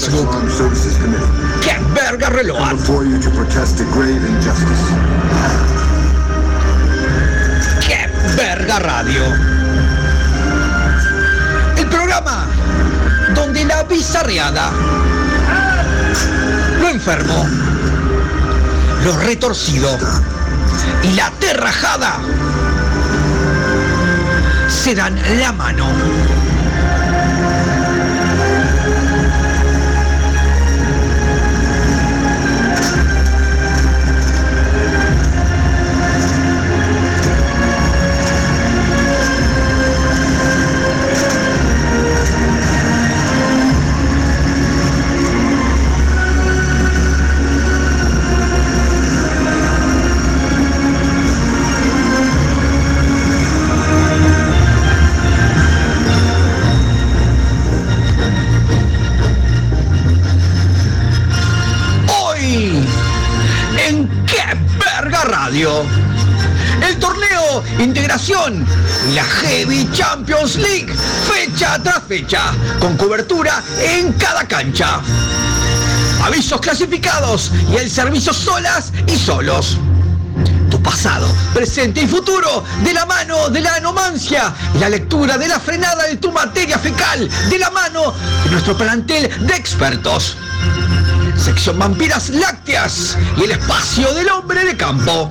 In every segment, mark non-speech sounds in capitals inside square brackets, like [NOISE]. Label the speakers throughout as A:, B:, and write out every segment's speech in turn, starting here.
A: Facebook. ¡Qué verga reloj! ¡Qué verga radio! El programa donde la bizarreada, lo enfermo, lo retorcido y la terrajada se dan la mano. La Heavy Champions League, fecha tras fecha, con cobertura en cada cancha. Avisos clasificados y el servicio solas y solos. Tu pasado, presente y futuro, de la mano de la anomancia la lectura de la frenada de tu materia fecal, de la mano de nuestro plantel de expertos. Sección Vampiras Lácteas y el espacio del hombre de campo.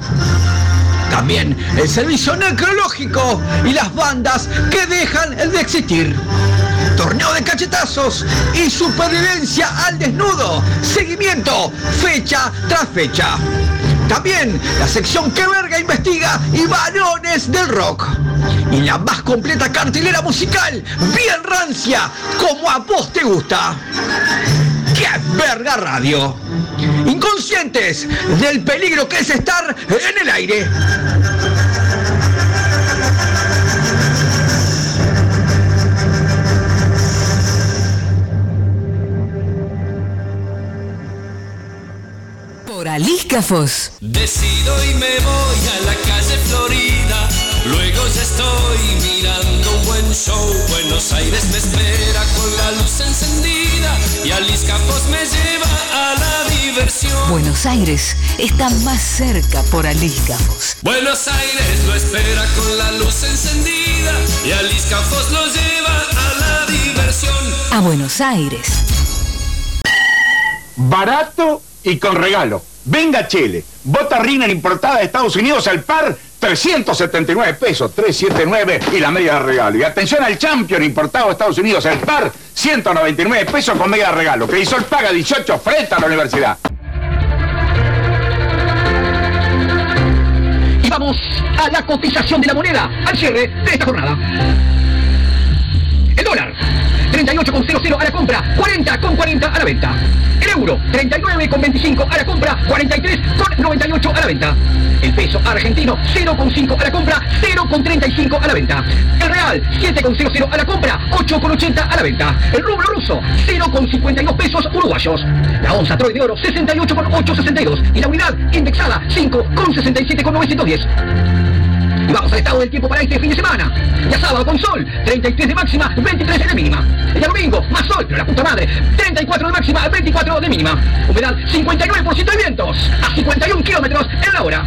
A: También el servicio necrológico y las bandas que dejan de existir. Torneo de cachetazos y supervivencia al desnudo. Seguimiento, fecha tras fecha. También la sección que verga investiga y varones del rock. Y la más completa cartelera musical, bien rancia, como a vos te gusta. ¡Qué verga radio! Inconscientes del peligro que es estar en el aire.
B: Decido y me voy a la calle Florida. Luego ya estoy mirando un buen show. Buenos Aires me espera con la luz encendida. Y Alice me lleva a la diversión.
C: Buenos Aires está más cerca por Alíscafos.
B: Buenos Aires lo espera con la luz encendida. Y Alice lo lleva a la diversión.
C: A Buenos Aires.
D: barato y con regalo. Venga Chile, bota Riner importada de Estados Unidos al par, 379 pesos, 379 y la media de regalo. Y atención al Champion importado de Estados Unidos al par, 199 pesos con media de regalo. Crisol paga 18 frente a la universidad.
A: Y vamos a la cotización de la moneda al cierre de esta jornada. El dólar, 38,00 a la compra, 40,40 a la venta. El euro, 39,25 a la compra, 43,98 a la venta. El peso argentino, 0,5 a la compra, 0,35 a la venta. El real, 7,00 a la compra, 8,80 a la venta. El rublo ruso, 0,52 pesos uruguayos. La onza Troy de oro, 68,862. Y la unidad indexada, 5,67,910.
E: Y vamos al estado del tiempo para este fin de semana. Ya sábado con sol, 33 de máxima, 23 de mínima. Día domingo, más sol, pero la puta madre, 34 de máxima, 24 de mínima. Humedad 59% de vientos, a 51 kilómetros en la hora.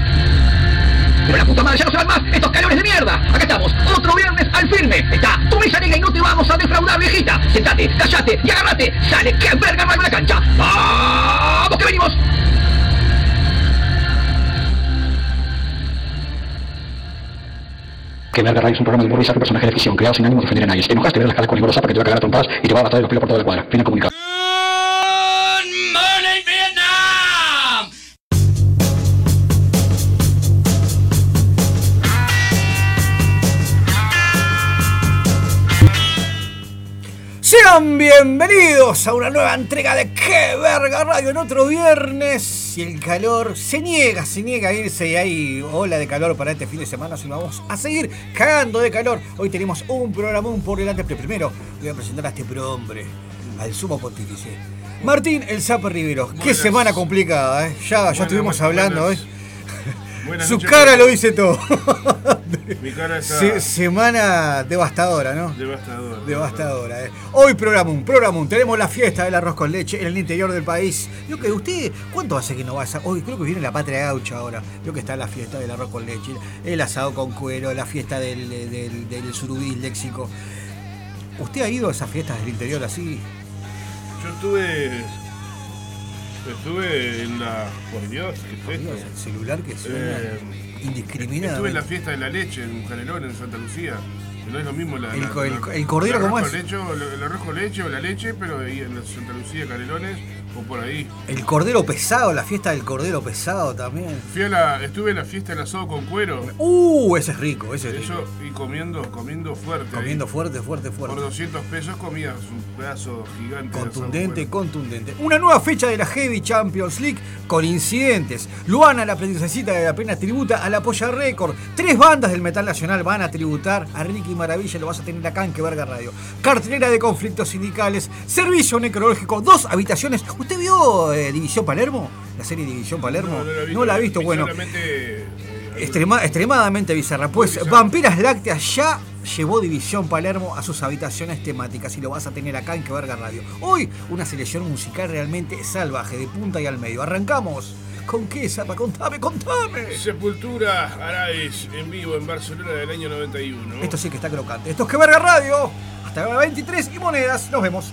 E: Pero la puta madre ya no se van más estos calores de mierda. Acá estamos, otro viernes al firme. Está tu mesa negra y no te vamos a defraudar, viejita. Sentate, callate y agárrate. Sale, que verga no la cancha. ¡Vamos que venimos!
D: Que Verga Radio es un programa de humor y personaje de ficción creado sin ánimo de ofender a nadie. Si te enojas, te verás la cara con Nicolás Zapa que te va a cagar a trompadas y te va a matar de los pelos por toda la cuadra. Fin de comunicado.
F: Sean bienvenidos a una nueva entrega de ¡Qué verga radio! En otro viernes y el calor se niega, se niega a irse y hay ola de calor para este fin de semana, así vamos a seguir cagando de calor. Hoy tenemos un programón por delante, pero primero voy a presentar a este prohombre, al sumo pontífice. Martín El Zapa Rivero, qué semana complicada, ¿eh? Ya, ya
G: Buenas,
F: estuvimos
G: buenas.
F: hablando hoy.
G: Buenas
F: Su
G: noches,
F: cara lo dice todo. [LAUGHS]
G: Mi cara está
F: Se- semana devastadora, ¿no?
G: devastadora.
F: Devastadora, ¿eh? Hoy programón, programón. Tenemos la fiesta del arroz con leche en el interior del país. Yo que usted, ¿cuánto hace que no vas a.? Hoy creo que viene la patria gaucha ahora. Yo que está la fiesta del arroz con leche, el asado con cuero, la fiesta del, del, del surubí léxico. ¿Usted ha ido a esas fiestas del interior así?
G: Yo estuve. Estuve en la. Por Dios, ¿qué
F: Dios,
G: esto?
F: el celular que suena
G: Eh,
F: indiscriminadamente.
G: Estuve en la fiesta de la leche en Canelón, en Santa Lucía. No es lo mismo la.
F: El
G: la-
F: el
G: la-
F: el cordero, ¿cómo es?
G: leche el, el arroz con leche o la leche, pero en Santa Lucía, Canelones o por ahí.
F: El cordero pesado, la fiesta del cordero pesado también.
G: Fui a la, estuve en la fiesta del asado con cuero.
F: Uh, ese es rico, ese es rico.
G: Eso, y comiendo, comiendo fuerte. ahí.
F: Comiendo fuerte, fuerte, fuerte.
G: Por 200 pesos comías un pedazo gigante
F: Contundente, contundente. Una nueva fecha de la Heavy Champions League con incidentes. Luana, la princesita de la pena, tributa a la Polla Record. Tres bandas del metal nacional van a tributar a Ricky Maravilla. Lo vas a tener acá en Que Verga Radio. Cartelera de conflictos sindicales. Servicio necrológico. Dos habitaciones. ¿Usted vio eh, División Palermo? La serie División Palermo.
G: No, no la he visto.
F: visto.
G: Vi
F: Bueno,
G: eh,
F: Extrema- extremadamente bizarra. Pues
G: bizarra.
F: Vampiras Lácteas ya llevó División Palermo a sus habitaciones temáticas y lo vas a tener acá en Que Verga Radio. Hoy una selección musical realmente salvaje, de punta y al medio. Arrancamos. ¿Con qué, Zapa? Contame, contame.
G: Sepultura Araiz en vivo en Barcelona del año 91.
F: Esto sí que está crocante. Esto es Que Verga Radio. Hasta la 23 y monedas. Nos vemos.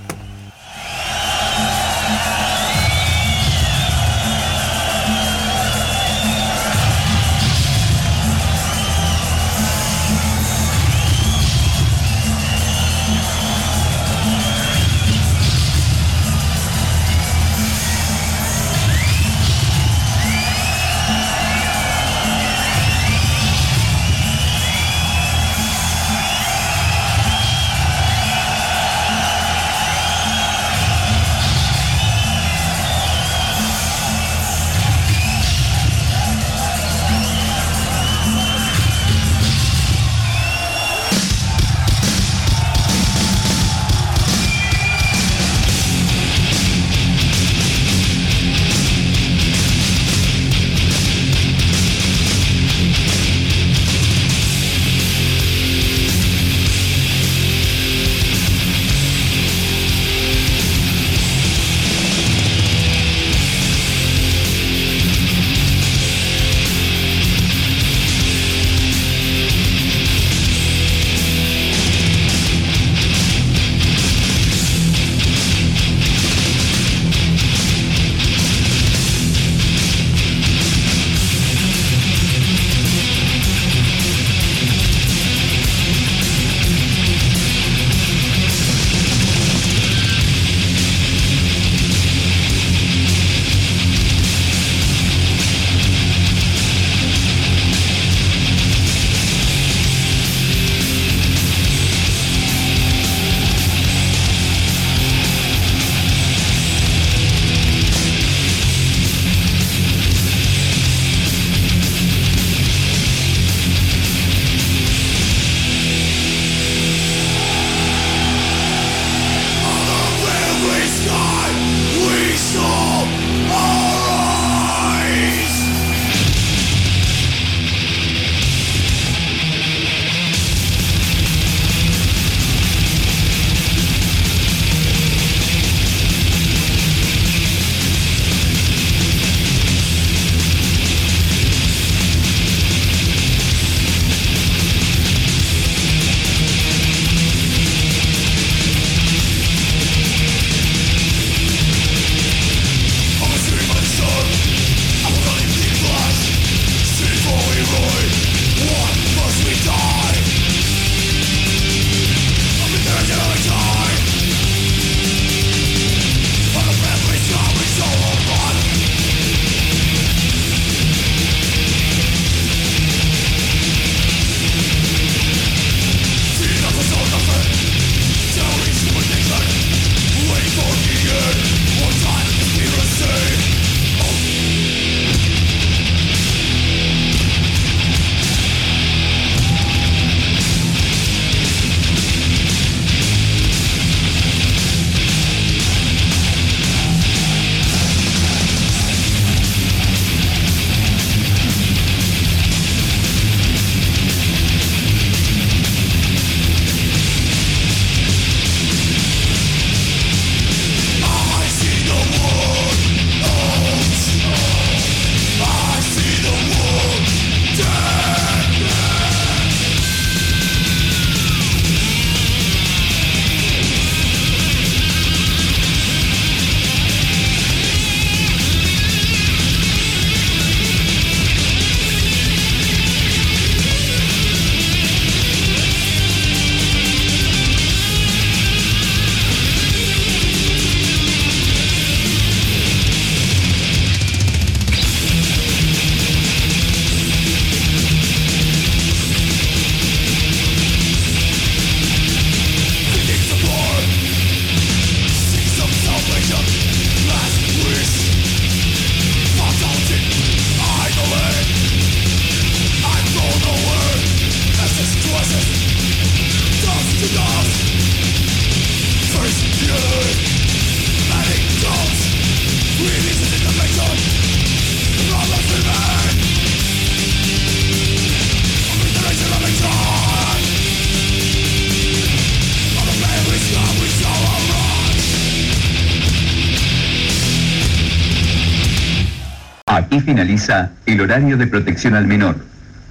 H: Aquí finaliza el horario de protección al menor,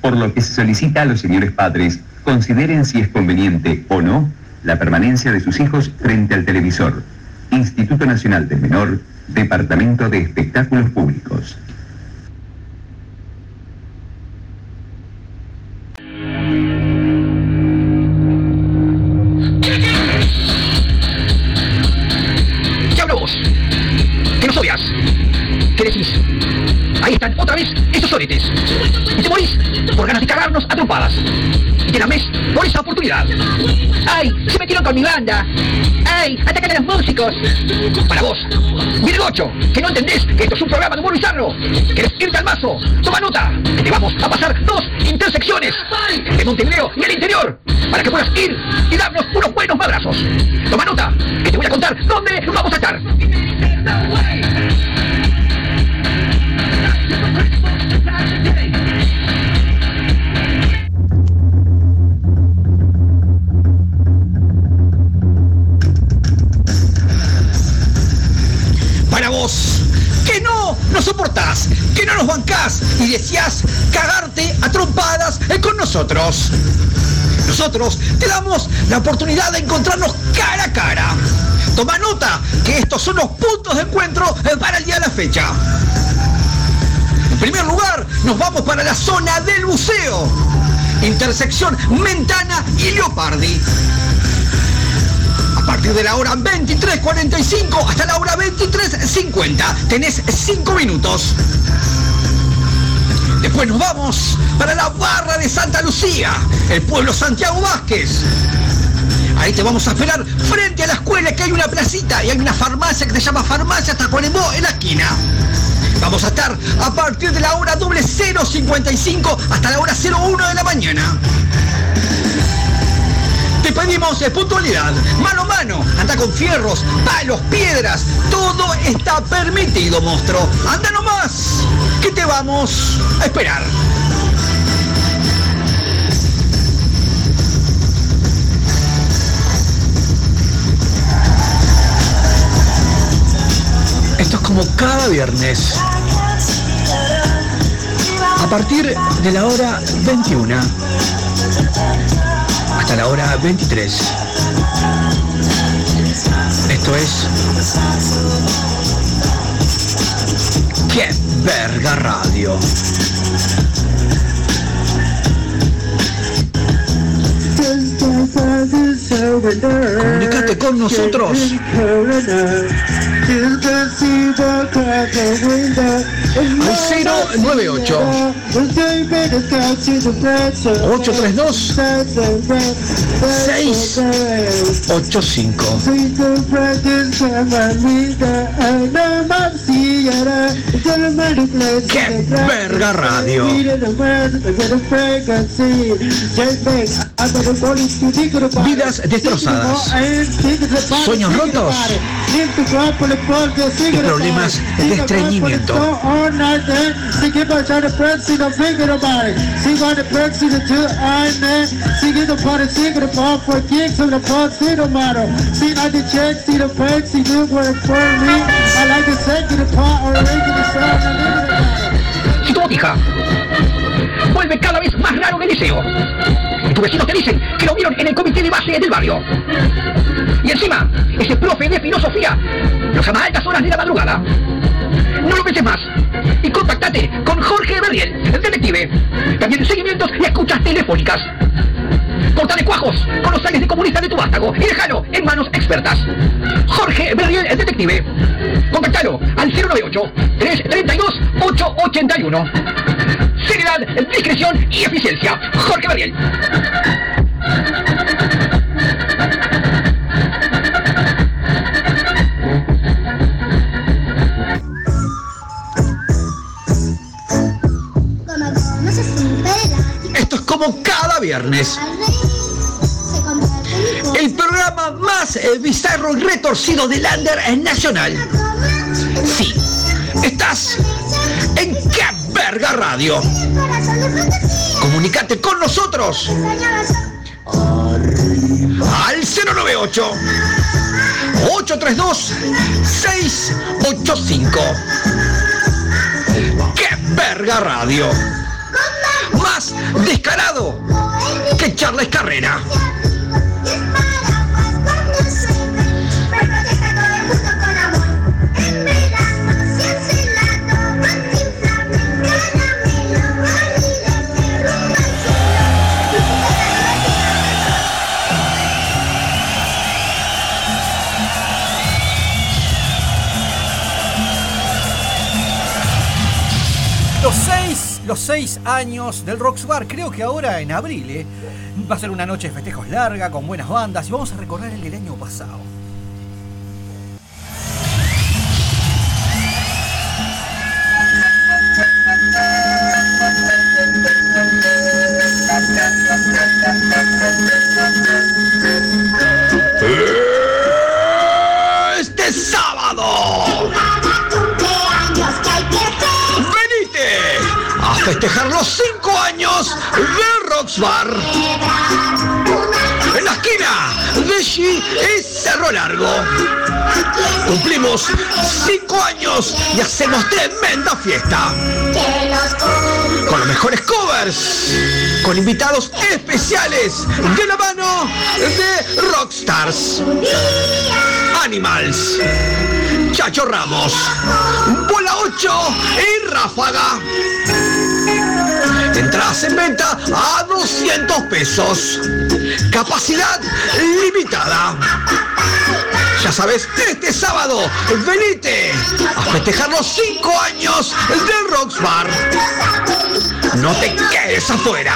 H: por lo que se solicita a los señores padres consideren si es conveniente o no la permanencia de sus hijos frente al televisor. Instituto Nacional del Menor, Departamento de Espectáculos Públicos.
A: Y te la mes por esa oportunidad. ¡Ay! Se metieron con mi banda. ¡Ay! ¡Atacan a los músicos! Para vos, Virgocho, que no entendés que esto es un programa de humor bizarro. ¿Querés irte al mazo? Toma nota, que te vamos a pasar dos intersecciones de Montevideo y el interior para que puedas ir y darnos unos buenos madrazos. Toma nota, que te voy a contar dónde vamos a estar. No soportás, que no nos bancás y deseás cagarte a trompadas eh, con nosotros. Nosotros te damos la oportunidad de encontrarnos cara a cara. Toma nota que estos son los puntos de encuentro eh, para el día de la fecha. En primer lugar, nos vamos para la zona del buceo. Intersección Mentana y Leopardi. Partir de la hora 23.45 hasta la hora 23.50 tenés 5 minutos. Después nos vamos para la barra de Santa Lucía, el pueblo Santiago Vázquez. Ahí te vamos a esperar frente a la escuela que hay una placita y hay una farmacia que se llama Farmacia Tacuarembó en la esquina. Vamos a estar a partir de la hora doble 055 hasta la hora 01 de la mañana. Te pedimos puntualidad, mano a mano, anda con fierros, palos, piedras, todo está permitido, monstruo. Anda nomás, que te vamos a esperar. Esto es como cada viernes. A partir de la hora 21 hasta la hora 23. Esto es... ¡Qué verga radio! Comunicate con nosotros. Al 098 832 685 ¡Qué verga radio! Vidas destrozadas, sueños rotos y problemas de estreñimiento. Tu botija vuelve cada vez más raro el liceo, y tus vecinos te dicen que lo vieron en el comité de base del barrio, y encima, ese profe de filosofía los llama a altas horas de la madrugada, no lo penses más y contactate con Jorge Berriel, el detective. También seguimientos y escuchas telefónicas. Cortale cuajos con los aires de comunista de tu vástago y déjalo en manos expertas. Jorge Berriel, el detective. Contactalo al 098-332-881. Seriedad, discreción y eficiencia. Jorge Berriel. Esto es como cada viernes. El programa más eh, bizarro y retorcido del Lander Nacional. Sí, estás Radio. Comunicate con nosotros al 098 832 685. verga radio. Más descarado que Charles Carrera.
F: Seis, años del Rocks creo que ahora en abril, ¿eh? va a ser una noche de festejos larga, con buenas bandas, y vamos a recordar el del año pasado.
A: Largo. Cumplimos cinco años y hacemos tremenda fiesta. Con los mejores covers. Con invitados especiales de la mano de Rockstars. Animals. Chacho Ramos. Bola 8 y Ráfaga. Entradas en venta a 200 pesos. Capacidad limitada. Ya sabes, este sábado, venite a festejar los 5 años del Rocks Bar. No te quedes afuera.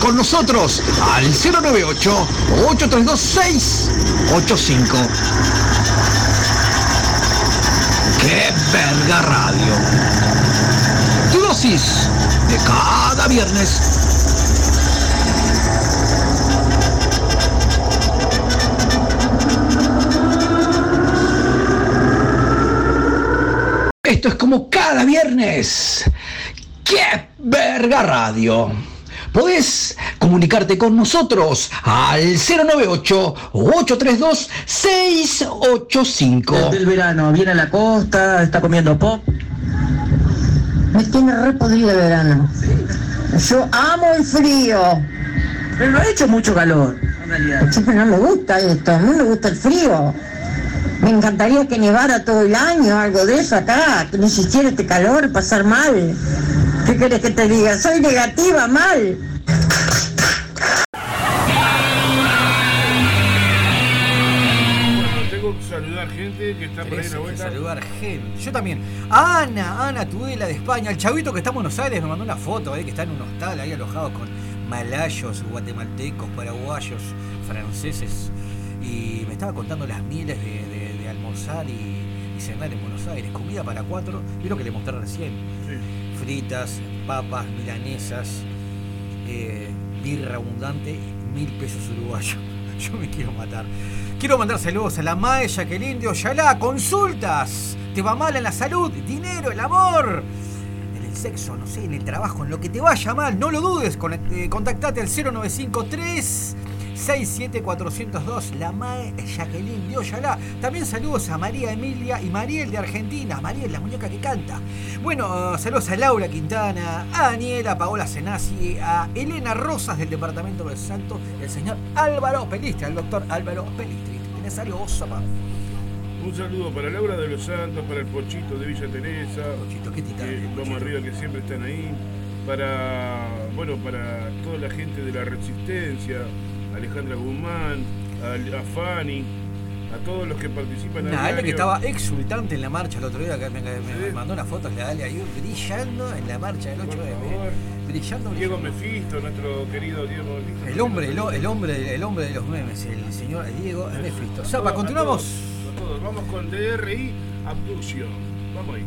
A: Con nosotros al 098-832-685. ¡Qué verga radio! Tu dosis de cada viernes. Esto es como cada viernes. ¡Qué verga radio! Podés comunicarte con nosotros al 098-832-685.
I: Del verano, viene a la costa, está comiendo pop.
J: Me tiene re podrido el verano. Yo amo el frío.
I: Pero no ha hecho mucho calor. en realidad.
J: No me gusta esto, a mí me gusta el frío. Me encantaría que nevara todo el año, algo de eso acá, que no existiera este calor, pasar mal. ¿Qué querés que te diga? Soy negativa, mal.
G: Bueno, tengo que saludar gente que está por ahí la
F: que
G: vuelta.
F: saludar gente. Yo también. Ana, Ana Tudela de España. El chavito que está en Buenos Aires me mandó una foto, eh, que está en un hostal ahí alojado con malayos, guatemaltecos, paraguayos, franceses. Y me estaba contando las mieles de, de- de almorzar y, y cenar en Buenos Aires. Comida para cuatro. Vi lo que le mostré recién. Fritas, papas, milanesas, eh, birra abundante, mil pesos uruguayos. [LAUGHS] Yo me quiero matar. Quiero mandar saludos a la Mae Jacqueline de Oyalá. Consultas. ¿Te va mal en la salud? Dinero, el amor. En el sexo, no sé, en el trabajo, en lo que te vaya mal. No lo dudes. Eh, contactate al 0953 67402, la Mae Jacqueline de Oyalá. También saludos a María Emilia y Mariel de Argentina. Mariel, la muñeca que canta. Bueno, saludos a Laura Quintana, a Daniela, Paola Senasi, a Elena Rosas del Departamento del Santo, al señor Álvaro Pelistri, al doctor Álvaro Pelistri. ¿Tenés algo Zapa?
G: Un saludo para Laura de los Santos, para el Pochito de Villa Teresa.
F: Pochito, qué titán, Pochito.
G: vamos arriba que siempre están ahí. Para bueno, para toda la gente de la Resistencia, Alejandra Guzmán, a, a Fanny, a todos los que participan a
F: Una Ale que estaba exultante en la marcha el otro día, que me, me- me mandó una foto, la Ale ahí brillando en la marcha del 8M. brillando.
K: Diego Mefisto, nuestro querido Diego Mefisto.
F: El hombre, el, el hombre, el hombre de los memes, el señor Diego Mefisto. Zapa,
K: A
F: continuamos.
K: todos, a todos. Vamos con DRI Abduction. Vamos ahí.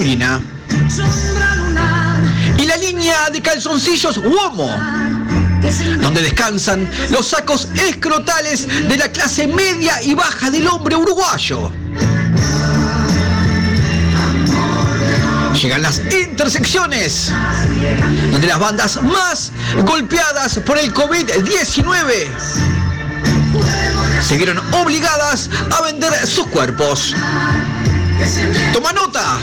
A: Masculina. Y la línea de calzoncillos Uomo, donde descansan los sacos escrotales de la clase media y baja del hombre uruguayo. Llegan las intersecciones, donde las bandas más golpeadas por el COVID-19 se vieron obligadas a vender sus cuerpos. Toma nota,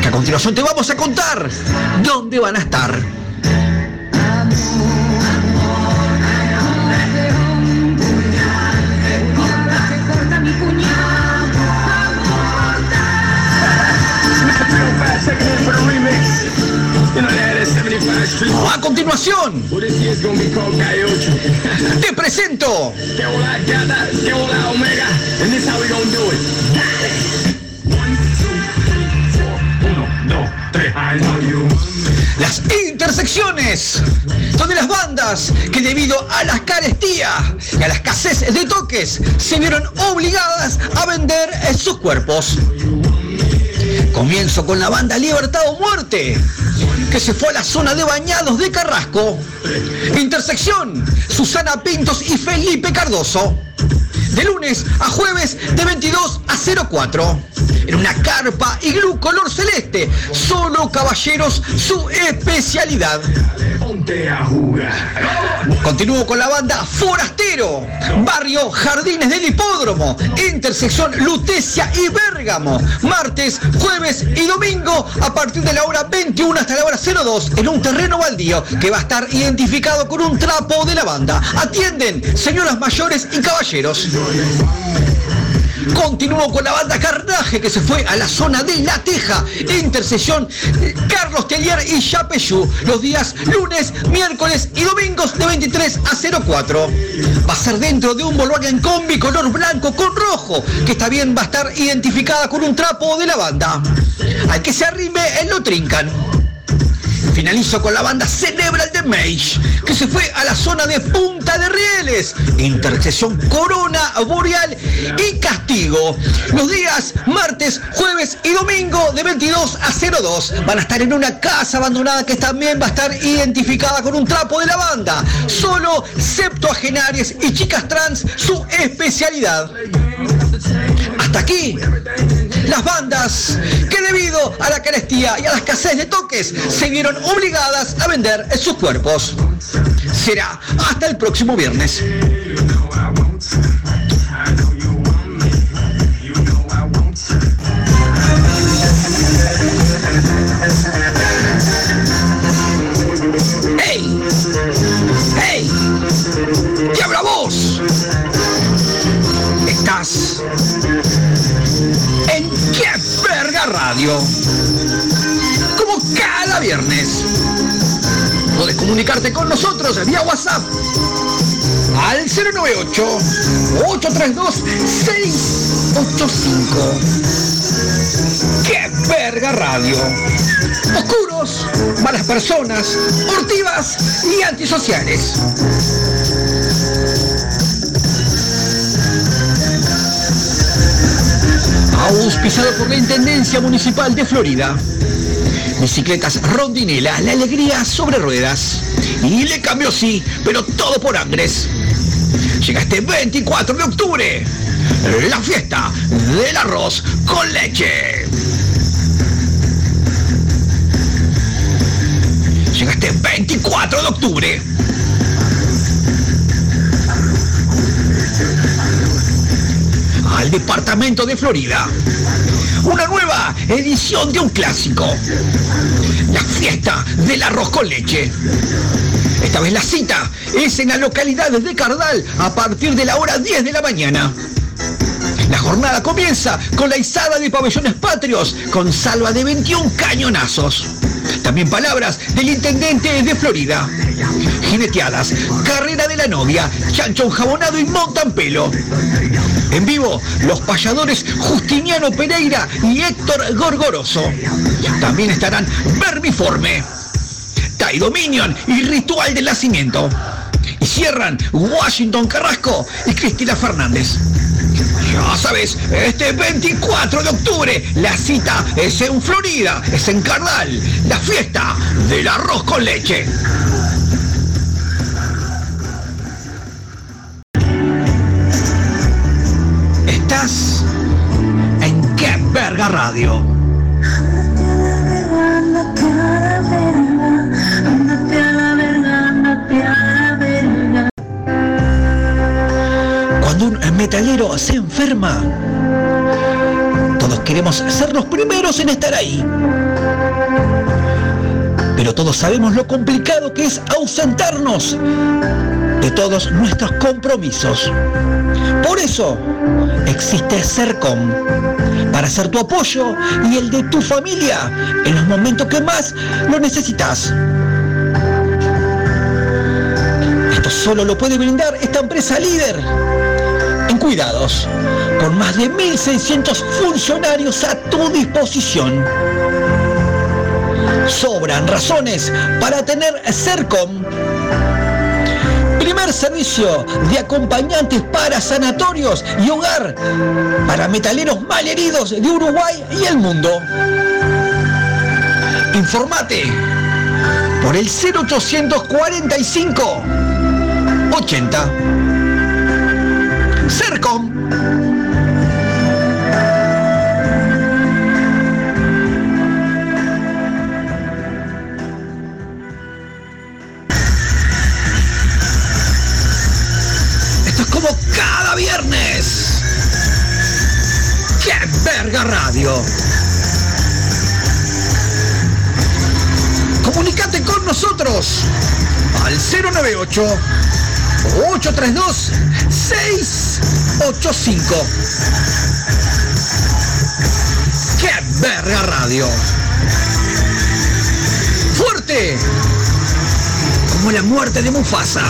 A: que a continuación te vamos a contar dónde van a estar. A continuación, te presento carestía y a la escasez de toques se vieron obligadas a vender eh, sus cuerpos. Comienzo con la banda Libertad o Muerte, que se fue a la zona de bañados de Carrasco. Intersección, Susana Pintos y Felipe Cardoso. De lunes a jueves de 22 a 04. En una carpa iglú color celeste. Solo caballeros su especialidad. Continúo con la banda Forastero. Barrio Jardines del Hipódromo. Intersección Lutecia y Bérgamo. Martes, jueves y domingo a partir de la hora 21 hasta la hora 02 en un terreno baldío que va a estar identificado con un trapo de la banda. Atienden señoras mayores y caballeros. Continúo con la banda Carnaje que se fue a la zona de La Teja. Intersección eh, Carlos Tellier y Chapeyú. Los días lunes, miércoles y domingos de 23 a 04. Va a ser dentro de un Volkswagen Combi color blanco con rojo. Que está bien, va a estar identificada con un trapo de la banda. Al que se arrime, él lo trincan. Finalizo con la banda Cerebral de Mage, que se fue a la zona de Punta de Rieles, intersección Corona, Boreal y Castigo. Los días martes, jueves y domingo de 22 a 02 van a estar en una casa abandonada que también va a estar identificada con un trapo de la banda. Solo septuagenarias y chicas trans su especialidad. Hasta aquí las bandas que debido a la carestía y a la escasez de toques se vieron obligadas a vender sus cuerpos. Será hasta el próximo viernes. Como cada viernes. Puedes comunicarte con nosotros vía WhatsApp al 098-832-685. ¡Qué verga radio! Oscuros, malas personas, hurtivas y antisociales. Auspiciado por la Intendencia Municipal de Florida. Bicicletas Rondinela, la alegría sobre ruedas. Y le cambió sí, pero todo por Angres. Llega este 24 de octubre. La fiesta del arroz con leche. Llega este 24 de octubre. Departamento de Florida. Una nueva edición de un clásico. La fiesta del arroz con leche. Esta vez la cita es en la localidad de Cardal a partir de la hora 10 de la mañana. La jornada comienza con la izada de pabellones patrios con salva de 21 cañonazos. También palabras del intendente de Florida. Jineteadas, carrera de la novia, chancho enjabonado y montampelo. En vivo, los payadores Justiniano Pereira y Héctor Gorgoroso. También estarán Vermiforme, Taido Minion y Ritual del Nacimiento. Y cierran Washington Carrasco y Cristina Fernández. Ya sabes, este 24 de octubre la cita es en Florida, es en Carnal, la fiesta del arroz con leche. Estás en Qué Verga Radio. Un metalero se enferma, todos queremos ser los primeros en estar ahí. Pero todos sabemos lo complicado que es ausentarnos de todos nuestros compromisos. Por eso existe CERCOM, para ser tu apoyo y el de tu familia en los momentos que más lo necesitas. Esto solo lo puede brindar esta empresa líder cuidados, con más de 1.600 funcionarios a tu disposición. Sobran razones para tener CERCOM primer servicio de acompañantes para sanatorios y hogar para metaleros malheridos de Uruguay y el mundo. Informate por el 0845 80 098 832 685. ¡Qué verga radio! ¡Fuerte! Como la muerte de Mufasa.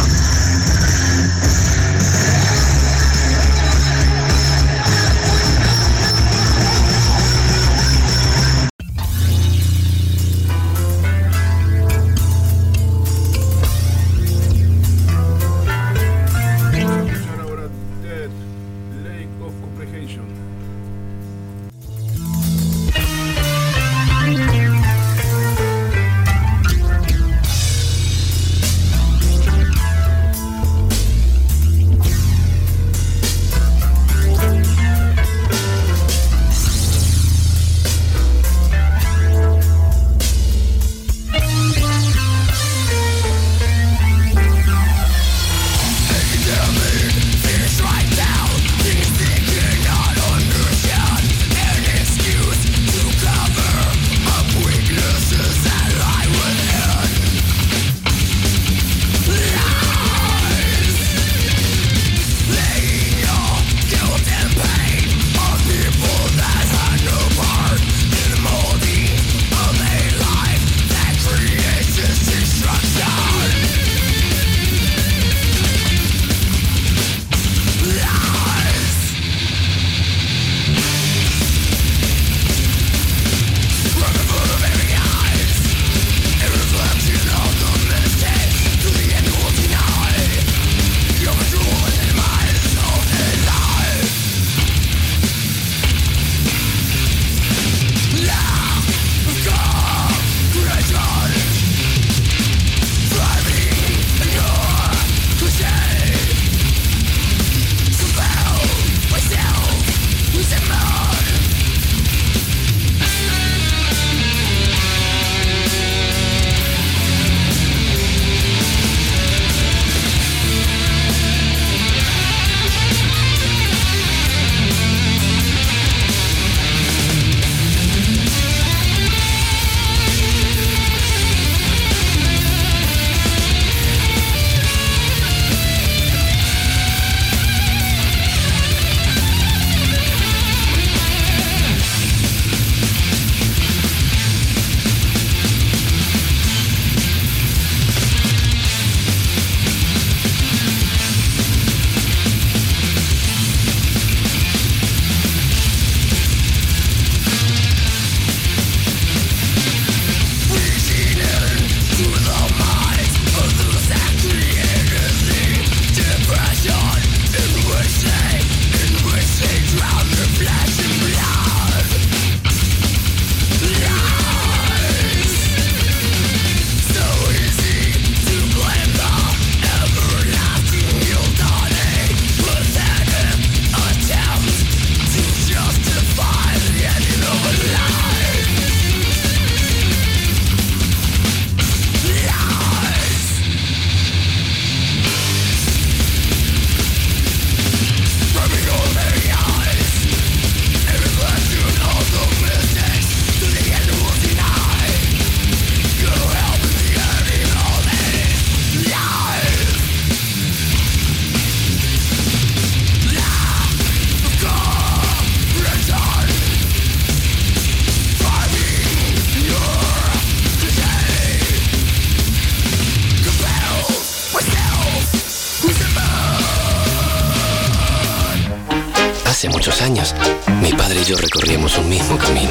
L: Hace muchos años, mi padre y yo recorríamos un mismo camino.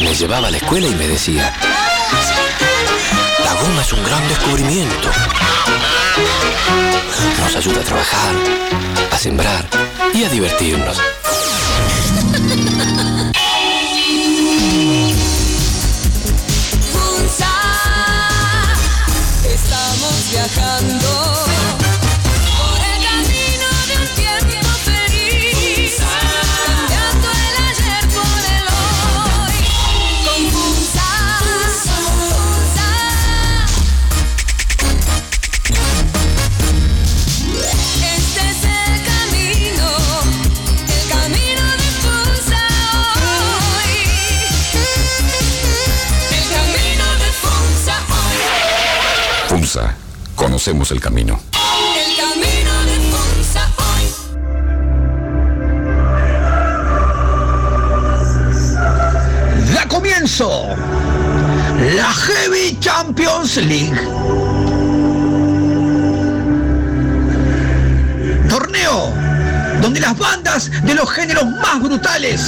L: Me llevaba a la escuela y me decía, la goma es un gran descubrimiento. Nos ayuda a trabajar, a sembrar y a divertirnos.
M: Conocemos el camino.
N: El camino de Funza hoy.
A: Da comienzo la Heavy Champions League. Torneo donde las bandas de los géneros más brutales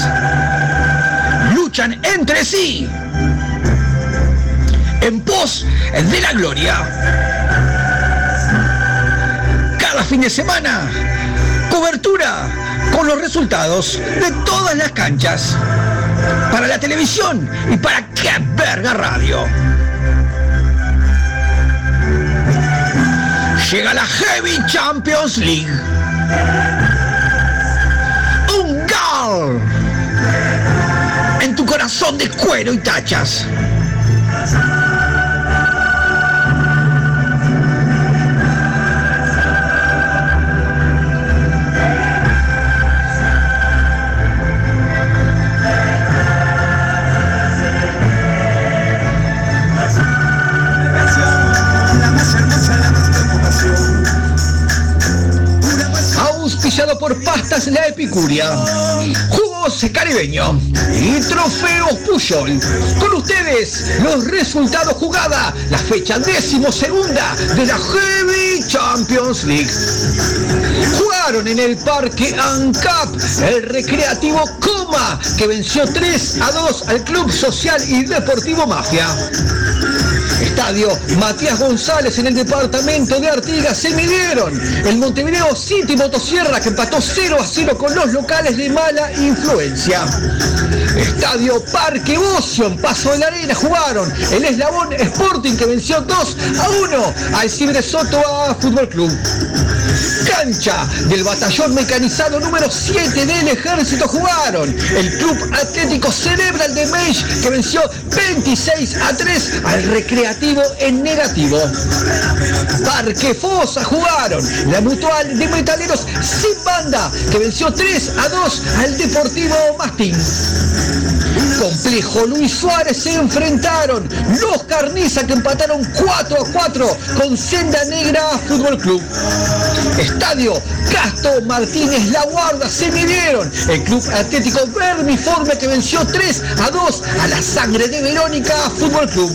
A: luchan entre sí en pos de la gloria. Fin de semana, cobertura con los resultados de todas las canchas para la televisión y para qué verga radio. Llega la Heavy Champions League. Un gol en tu corazón de cuero y tachas. Pastas La Epicuria, Jugos Caribeño y Trofeos Puyol. Con ustedes, los resultados jugada, la fecha décimo segunda de la Heavy Champions League. Jugaron en el Parque ANCAP el Recreativo Coma, que venció 3 a 2 al Club Social y Deportivo Mafia. Estadio Matías González en el departamento de Artigas se midieron. El Montevideo City Motosierra que empató 0 a 0 con los locales de mala influencia. Estadio Parque Ocio en Paso de la Arena jugaron el Eslabón Sporting que venció 2 a 1 al Cibre Soto a Fútbol Club. Cancha del batallón mecanizado número 7 del ejército jugaron. El Club Atlético Cerebral de Meix que venció 26 a 3 al Recreativo en negativo. Parque Fosa jugaron. La Mutual de Metaleros sin banda que venció 3 a 2 al Deportivo Mastín. Complejo Luis Suárez se enfrentaron. Los Carniza que empataron 4 a 4 con Senda Negra Fútbol Club. Estadio Castro Martínez La Guarda se midieron. El Club Atlético Vermiforme que venció 3 a 2 a la Sangre de Verónica Fútbol Club.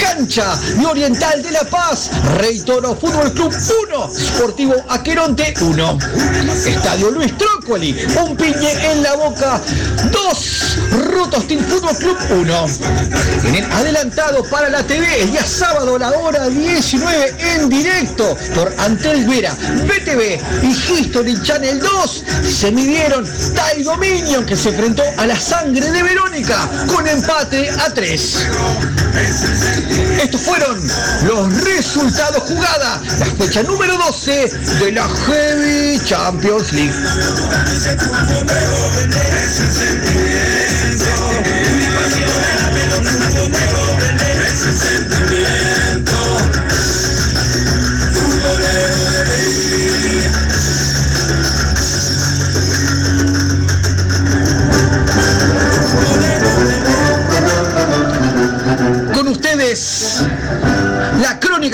A: Cancha y Oriental de La Paz, Rey Toro Fútbol Club 1, Sportivo Aqueronte 1. Estadio Luis Trócoli, un piñe en la boca 2, Rutos Team Fútbol Club 1. En el adelantado para la TV, día sábado a la hora 19 en directo por Antel Vera, BTV y History Channel 2 se midieron Tai Dominion que se enfrentó a la sangre de Verónica con empate a 3. Estos fueron los resultados jugada, la fecha número 12 de la Heavy Champions League.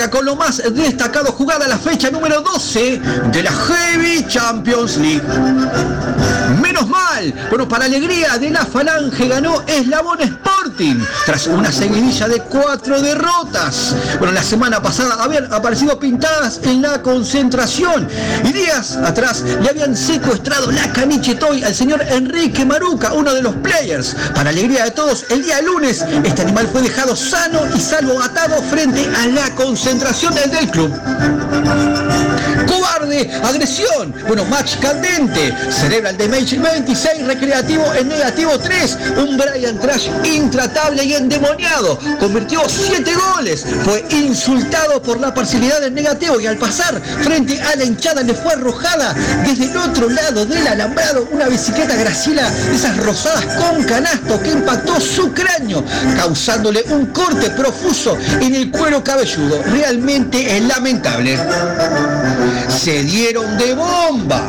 A: Con lo más destacado jugada la fecha número 12 de la Heavy Champions League. Menos mal. Bueno, para alegría de la Falange ganó Eslabón Tras una seguidilla de cuatro derrotas. Bueno, la semana pasada habían aparecido pintadas en la concentración y días atrás le habían secuestrado la caniche toy al señor Enrique Maruca, uno de los players. Para alegría de todos, el día lunes este animal fue dejado sano y salvo atado frente a la concentración del club. Cobarde, agresión. Bueno, match candente. Celebra el Damage 26 recreativo en negativo 3. Un Brian Trash intratable y endemoniado. Convirtió 7 goles. Fue insultado por la parcialidad del negativo y al pasar frente a la hinchada le fue arrojada desde el otro lado del alambrado una bicicleta Graciela, esas rosadas con canasto que impactó su cráneo, causándole un corte profuso en el cuero cabelludo. Realmente es lamentable. Se dieron de bomba.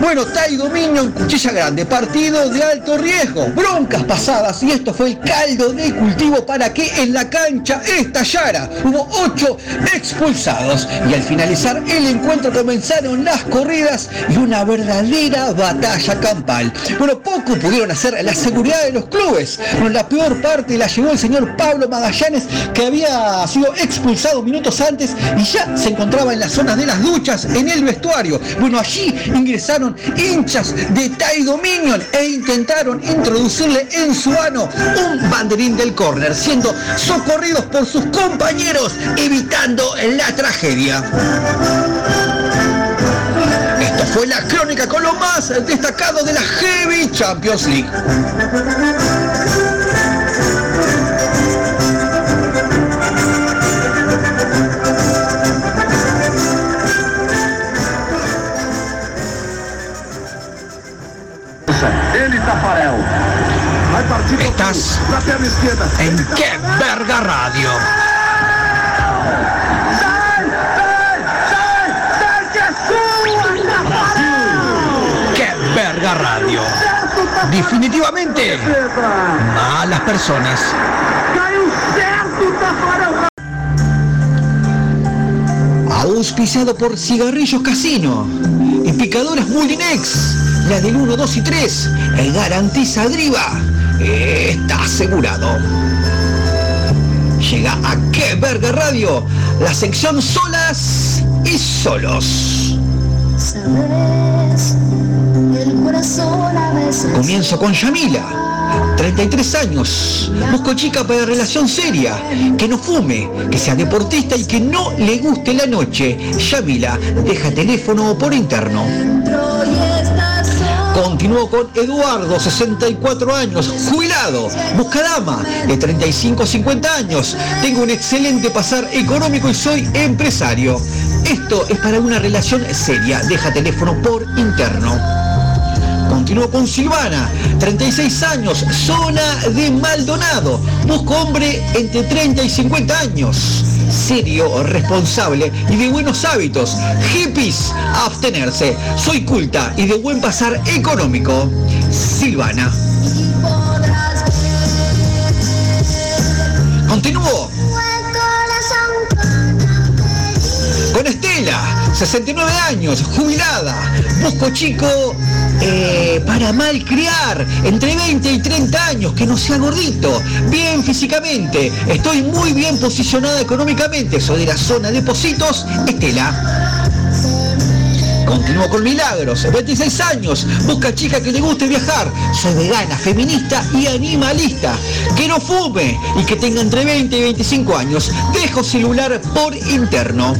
A: Bueno, Tai Dominio en Cuchilla Grande, partido de alto riesgo, broncas pasadas y esto fue el caldo de cultivo para que en la cancha estallara. Hubo ocho expulsados y al finalizar el encuentro comenzaron las corridas y una verdadera batalla campal. Bueno, poco pudieron hacer la seguridad de los clubes. Bueno, la peor parte la llevó el señor Pablo Magallanes que había sido expulsado minutos antes y ya se encontraba en las zonas de las duchas en el vestuario. Bueno, allí ingresaron hinchas de Tai Dominion e intentaron introducirle en su ano un banderín del córner, siendo socorridos por sus compañeros, evitando la tragedia. Esto fue la crónica con lo más destacado de la Heavy Champions League.
O: Tafarel. Vai partir pro
A: Estás en Qué Verga Radio.
O: Que!
A: Qué Verga Radio. Definitivamente malas personas. Auspiciado por Cigarrillos Casino y Picadoras Mulinex, la del 1, 2 y 3, el garantiza Driva. Está asegurado. Llega a Qué Verga Radio, la sección solas y solos. Comienzo con Yamila. 33 años, busco chica para relación seria, que no fume, que sea deportista y que no le guste la noche. Yamila, deja teléfono por interno. Continúo con Eduardo, 64 años, jubilado, busca dama, de 35 a 50 años. Tengo un excelente pasar económico y soy empresario. Esto es para una relación seria, deja teléfono por interno. Continúo con Silvana, 36 años, zona de Maldonado. Busco hombre entre 30 y 50 años. Serio, responsable y de buenos hábitos. Hippies, abstenerse. Soy culta y de buen pasar económico. Silvana. Continúo con Estela, 69 años, jubilada. Busco chico eh, para malcriar, entre 20 y 30 años, que no sea gordito, bien físicamente. Estoy muy bien posicionada económicamente. Soy de la zona de Positos, Estela. Continúo con Milagros, 26 años, busca chica que le guste viajar, soy vegana, feminista y animalista, que no fume y que tenga entre 20 y 25 años, dejo celular por interno.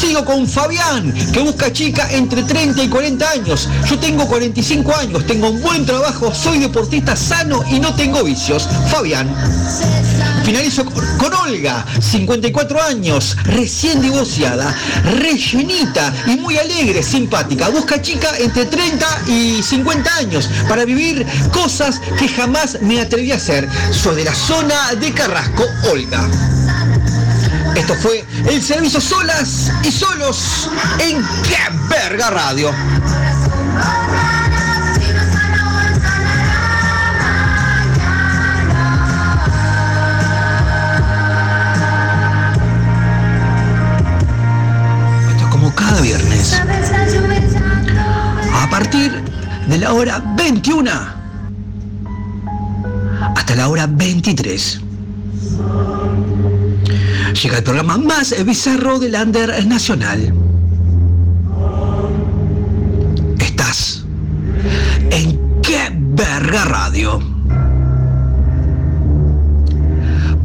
A: Sigo con Fabián, que busca chica entre 30 y 40 años. Yo tengo 45 años, tengo un buen trabajo, soy deportista sano y no tengo vicios. Fabián. Finalizo con, Olga, 54 años, recién divorciada, rellenita y muy alegre, simpática. Busca chica entre 30 y 50 años para vivir cosas que jamás me atreví a hacer. Soy de la zona de Carrasco, Olga. Esto fue el servicio solas y solos en Qué Verga Radio. Esto es como cada viernes. A partir de la hora 21 hasta la hora 23. Llega el programa más bizarro del Under Nacional. Estás en Qué Verga Radio.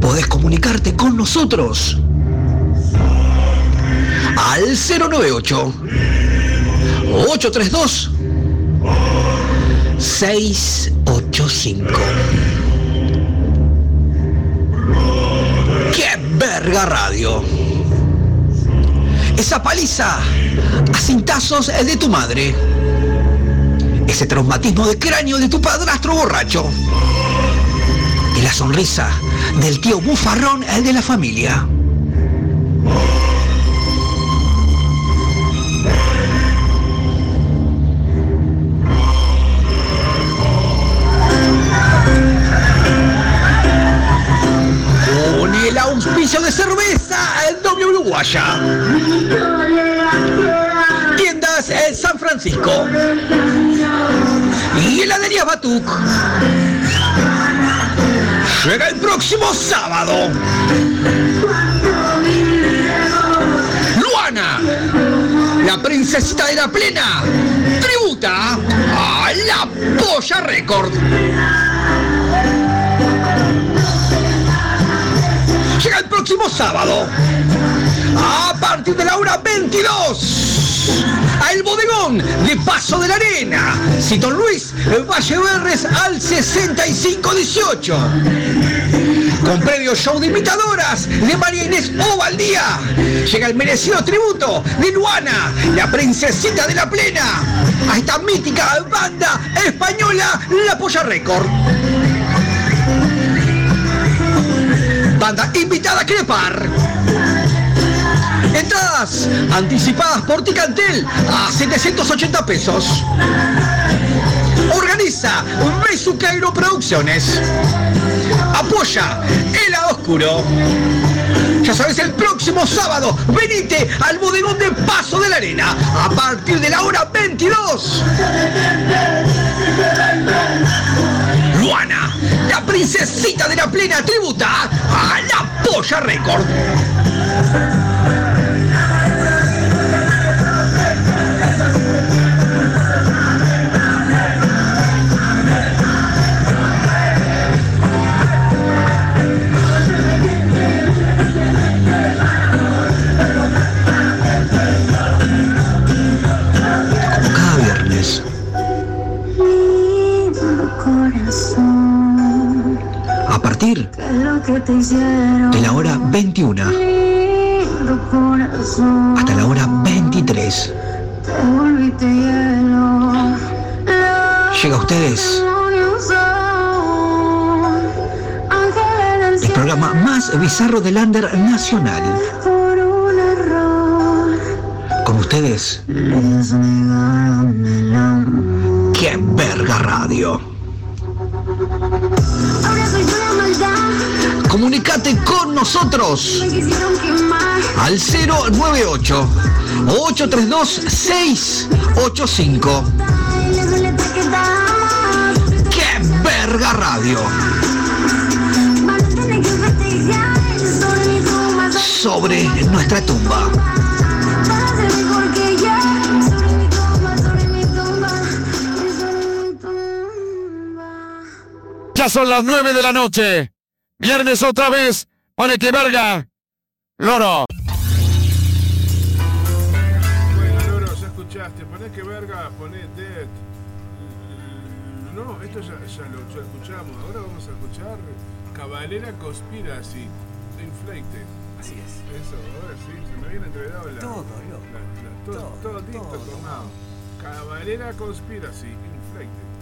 A: Podés comunicarte con nosotros al 098 832 685. Radio! Esa paliza a cintazos de tu madre. Ese traumatismo de cráneo de tu padrastro borracho. Y la sonrisa del tío bufarrón el de la familia. Tiendas en San Francisco. Y heladería Batuc. Llega el próximo sábado. Luana, la princesita de la plena, tributa a la Polla Record. Llega el próximo sábado. A partir de la hora 22. A El Bodegón de Paso de la Arena. Citón Luis, Valle Berres al 6518. Con previo show de imitadoras de María Inés Ovaldía. Llega el merecido tributo de Luana, la princesita de la plena. A esta mítica banda española, La Polla Record. Banda invitada a crepar. Anticipadas por Ticantel a 780 pesos. Organiza Besuqueiro Producciones. Apoya El Oscuro. Ya sabes, el próximo sábado, venite al bodegón de Paso de la Arena a partir de la hora 22. Luana, la princesita de la plena tributa a la Polla Record. De la hora 21
P: Lindo corazón,
A: hasta la hora 23,
P: te volviste hielo.
A: llega a ustedes el programa más bizarro del Under Nacional. Con ustedes. ¡Qué verga radio! Comunicate con nosotros al 098 832 685.
P: Y le duele te quedas.
A: ¡Qué verga radio!
P: Sobre
A: nuestra tumba.
Q: Ya son las nueve de la noche. Viernes otra vez. Pone que verga. Loro.
G: Bueno, Loro, ya escuchaste. Poné que verga, poné Dead. No, esto ya, ya lo ya escuchamos. Ahora vamos a escuchar Cabalera Conspiracy de Inflated.
F: Así es.
G: Eso, ahora sí, se me viene enredado la.
F: Todo,
G: la- la- todo,
F: Todo,
G: todo,
F: todo.
G: tornado. Cabalera Conspiracy, Inflated.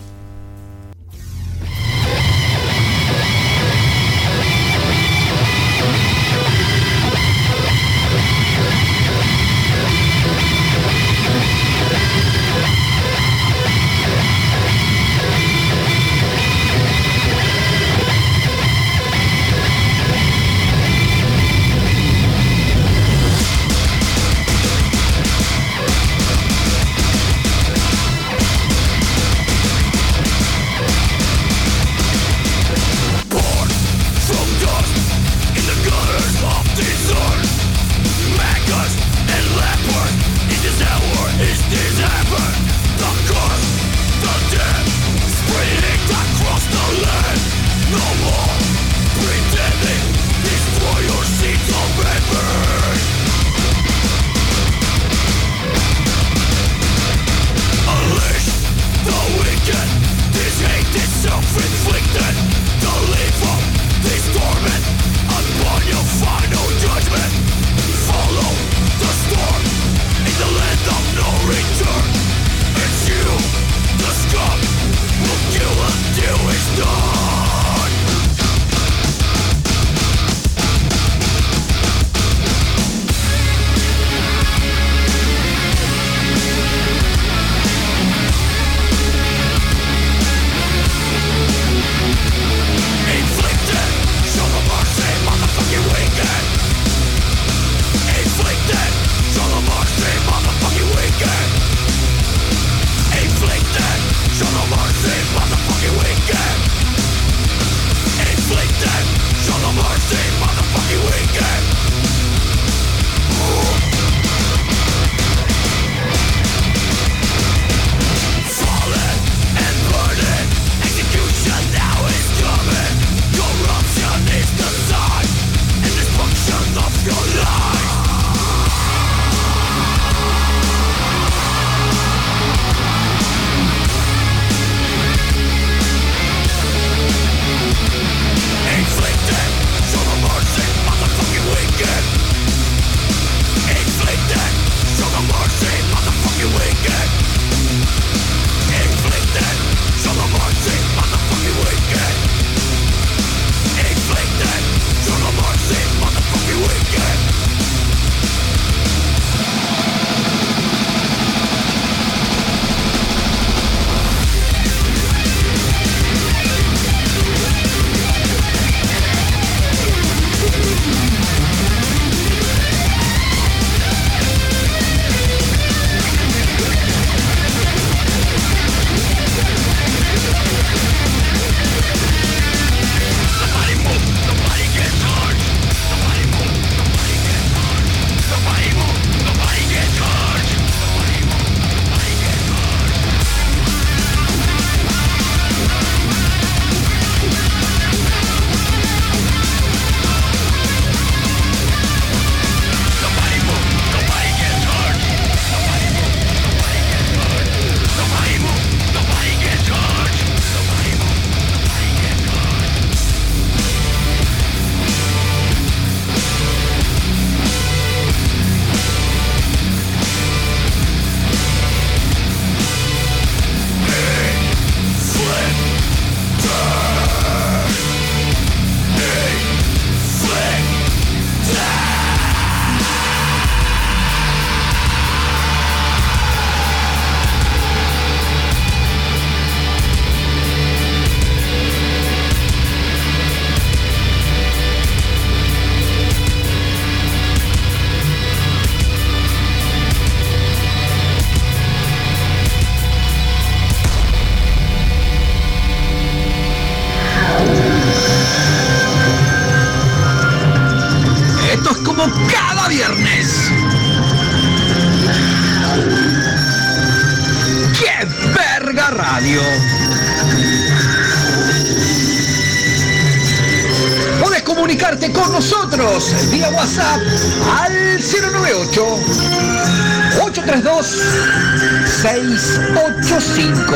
A: 685.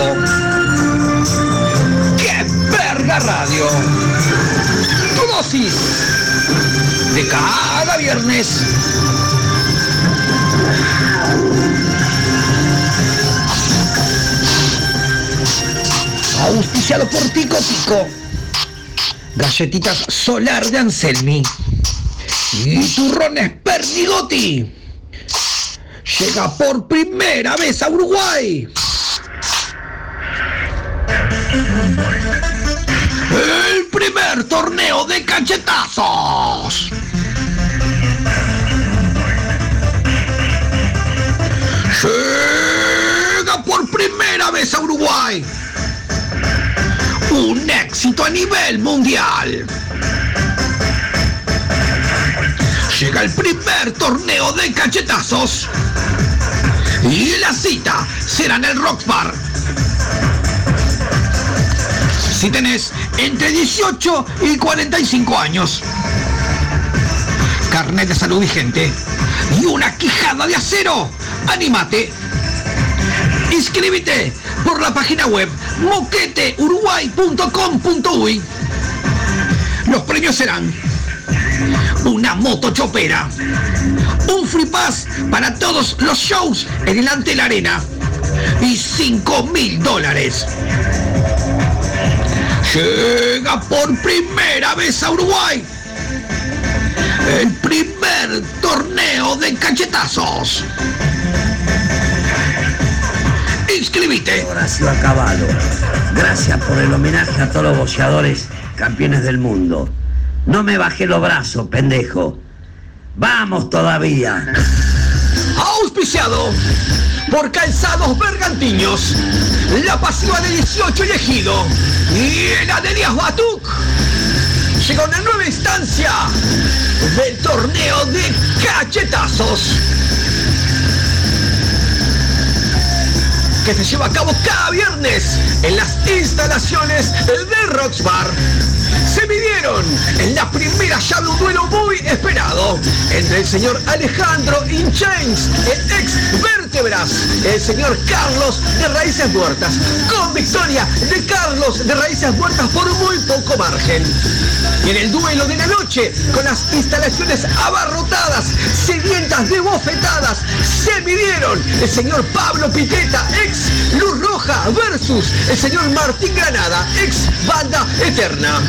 A: ¡Qué verga radio! Tu dosis de cada viernes. Auspiciado por Tico Tico. Galletitas Solar de Anselmi. Y turrones Pernigotti. Llega por primera vez a Uruguay. Cachetazos. Llega por primera vez a Uruguay. Un éxito a nivel mundial. Llega el primer torneo de cachetazos. Y la cita será en el Rock Bar. Si tenés entre 18 y 45 años. Carnet de salud vigente. Y una quijada de acero. ¡Anímate! Inscríbete por la página web moqueteuruguay.com.uy. Los premios serán una moto chopera, un free pass para todos los shows en el Antel Arena y 5 mil dólares. Llega por primera vez a Uruguay el primer torneo de cachetazos. Inscribite.
R: Horacio Acabado. Gracias por el homenaje a todos los boxeadores campeones del mundo. No me bajé los brazos, pendejo. Vamos todavía.
A: Auspiciado por Calzados Bergantiños, la pasiva de 18 elegido y la de Díaz Batuc. Llega una nueva instancia del torneo de cachetazos que se lleva a cabo cada viernes en las instalaciones de Rocks Bar. Se en la primera llave un duelo muy esperado. Entre el señor Alejandro Inchains, el ex Vértebras, el señor Carlos de Raíces Muertas, con victoria de Carlos de Raíces Muertas por muy poco margen. Y en el duelo de la noche, con las instalaciones abarrotadas, sedientas de bofetadas, se midieron el señor Pablo Piteta, ex Versus el señor Martín Granada, ex Banda Eterna.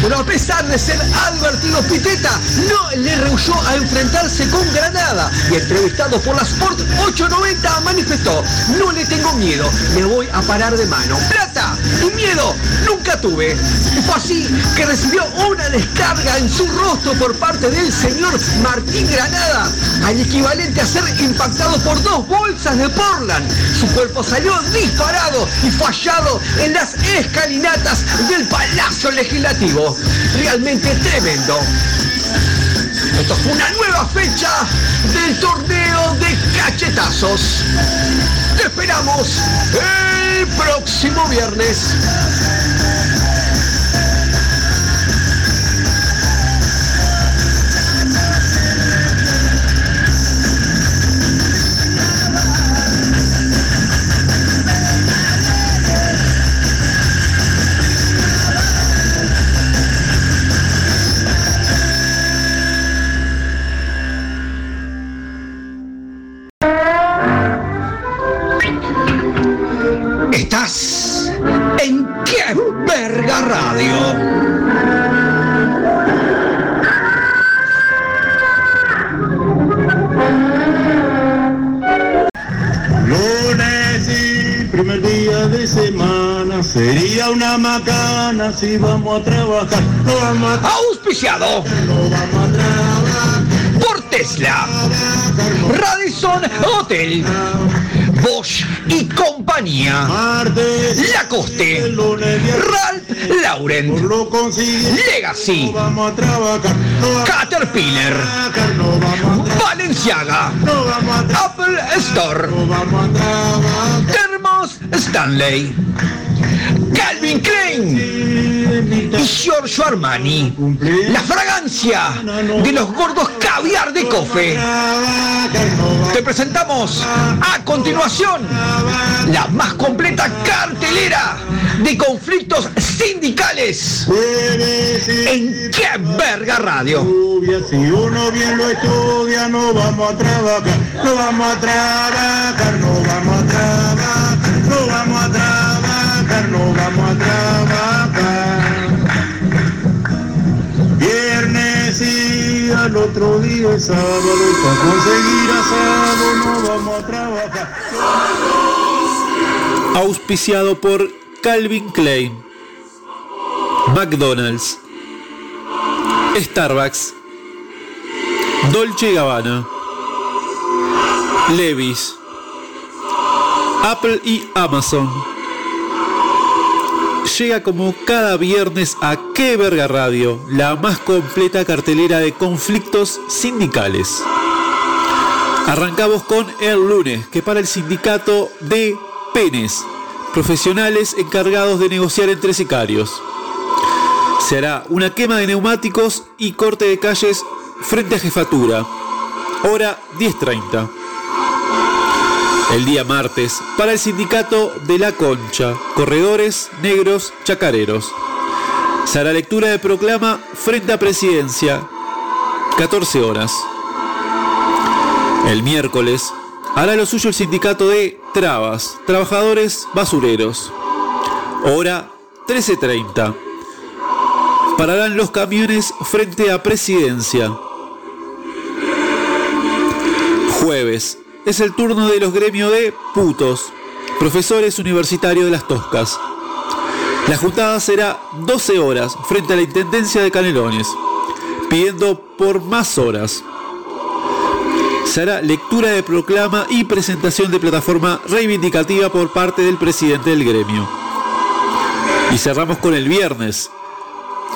A: Pero a pesar de ser advertido Piteta, no le rehuyó a enfrentarse con Granada y entrevistado por la Sport 890 manifestó, no le tengo miedo, me voy a parar de mano. Plata y miedo nunca tuve. Y fue así que recibió una descarga en su rostro por parte del señor Martín Granada, al equivalente a ser impactado por dos bolsas de Portland. Su cuerpo salió disparado y fallado en las escalinatas del Palacio Legislativo. Realmente tremendo. Esto fue una nueva fecha del torneo de cachetazos. Te esperamos el próximo viernes. En qué verga radio.
S: Lunes y primer día de semana sería una macana si vamos a trabajar. No vamos a
A: Auspiciado por Tesla, Radisson Hotel, Bosch y compañía, Lacoste, Ralph Lauren, Legacy, Caterpillar, Valenciaga, Apple Store, Thermos Star. Stanley, Calvin Klein y Giorgio Armani. La fragancia de los gordos caviar de Cofe. Te presentamos a continuación la más completa cartelera de conflictos sindicales en Qué Verga Radio.
S: Si uno bien lo estudia, no vamos a trabajar, no vamos a trabajar, no vamos a trabajar, no vamos a trabajar, vamos a trabajar. Viernes y al otro día sábado, para conseguir asado no vamos a trabajar.
T: Auspiciado por Calvin Klein, McDonald's, Starbucks, Dolce Gabbana, Levi's, Apple y Amazon. Llega como cada viernes a Qué Verga Radio, la más completa cartelera de conflictos sindicales. Arrancamos con el lunes, que para el sindicato de penes, profesionales encargados de negociar entre sicarios. Se hará una quema de neumáticos y corte de calles frente a jefatura. Hora 10.30. El día martes, para el sindicato de La Concha, corredores negros chacareros. Se hará lectura de proclama frente a presidencia. 14 horas. El miércoles, hará lo suyo el sindicato de Trabas, trabajadores basureros. Hora 13.30. Pararán los camiones frente a presidencia. Jueves. Es el turno de los gremios de putos, profesores universitarios de las Toscas. La juntada será 12 horas frente a la Intendencia de Canelones, pidiendo por más horas. Se hará lectura de proclama y presentación de plataforma reivindicativa por parte del presidente del gremio. Y cerramos con el viernes,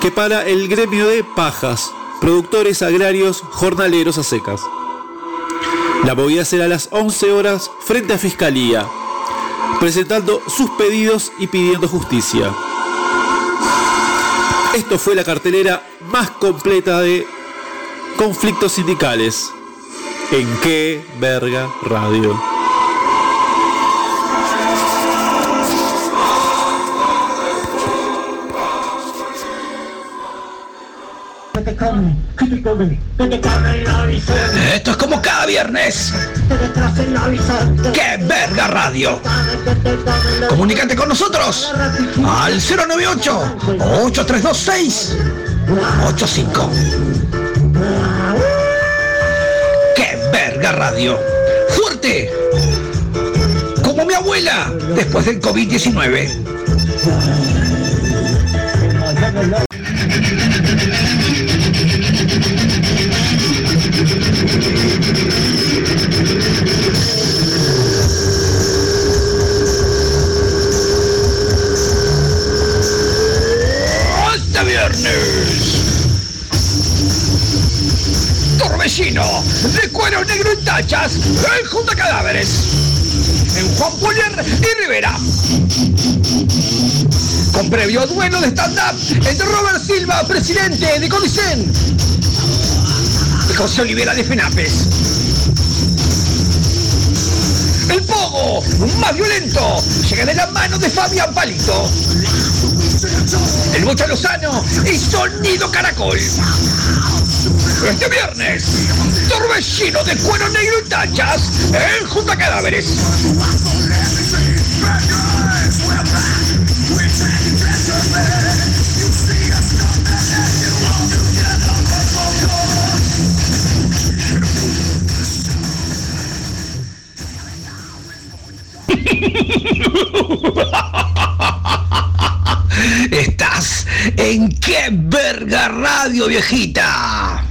T: que para el gremio de pajas, productores agrarios jornaleros a secas. La movida será a las 11 horas frente a Fiscalía, presentando sus pedidos y pidiendo justicia. Esto fue la cartelera más completa de conflictos sindicales. ¿En qué verga radio?
A: Esto es como cada viernes. ¡Qué verga radio! Comunícate con nosotros al 098-8326-85. ¡Qué verga radio! ¡Fuerte! Como mi abuela después del COVID-19. Torbellino de cuero negro en tachas en Junta Cadáveres. En Juan Polier y Rivera. Con previo duelo de stand-up entre Robert Silva, presidente de Codicen, y José Olivera de Fenapes. El pogo más violento llega de la mano de Fabián Palito. El Bocha Lozano y Sonido Caracol. Este viernes, torbellino de cuero negro y tachas en Junta Cadáveres. [LAUGHS] Estás en qué verga radio, viejita.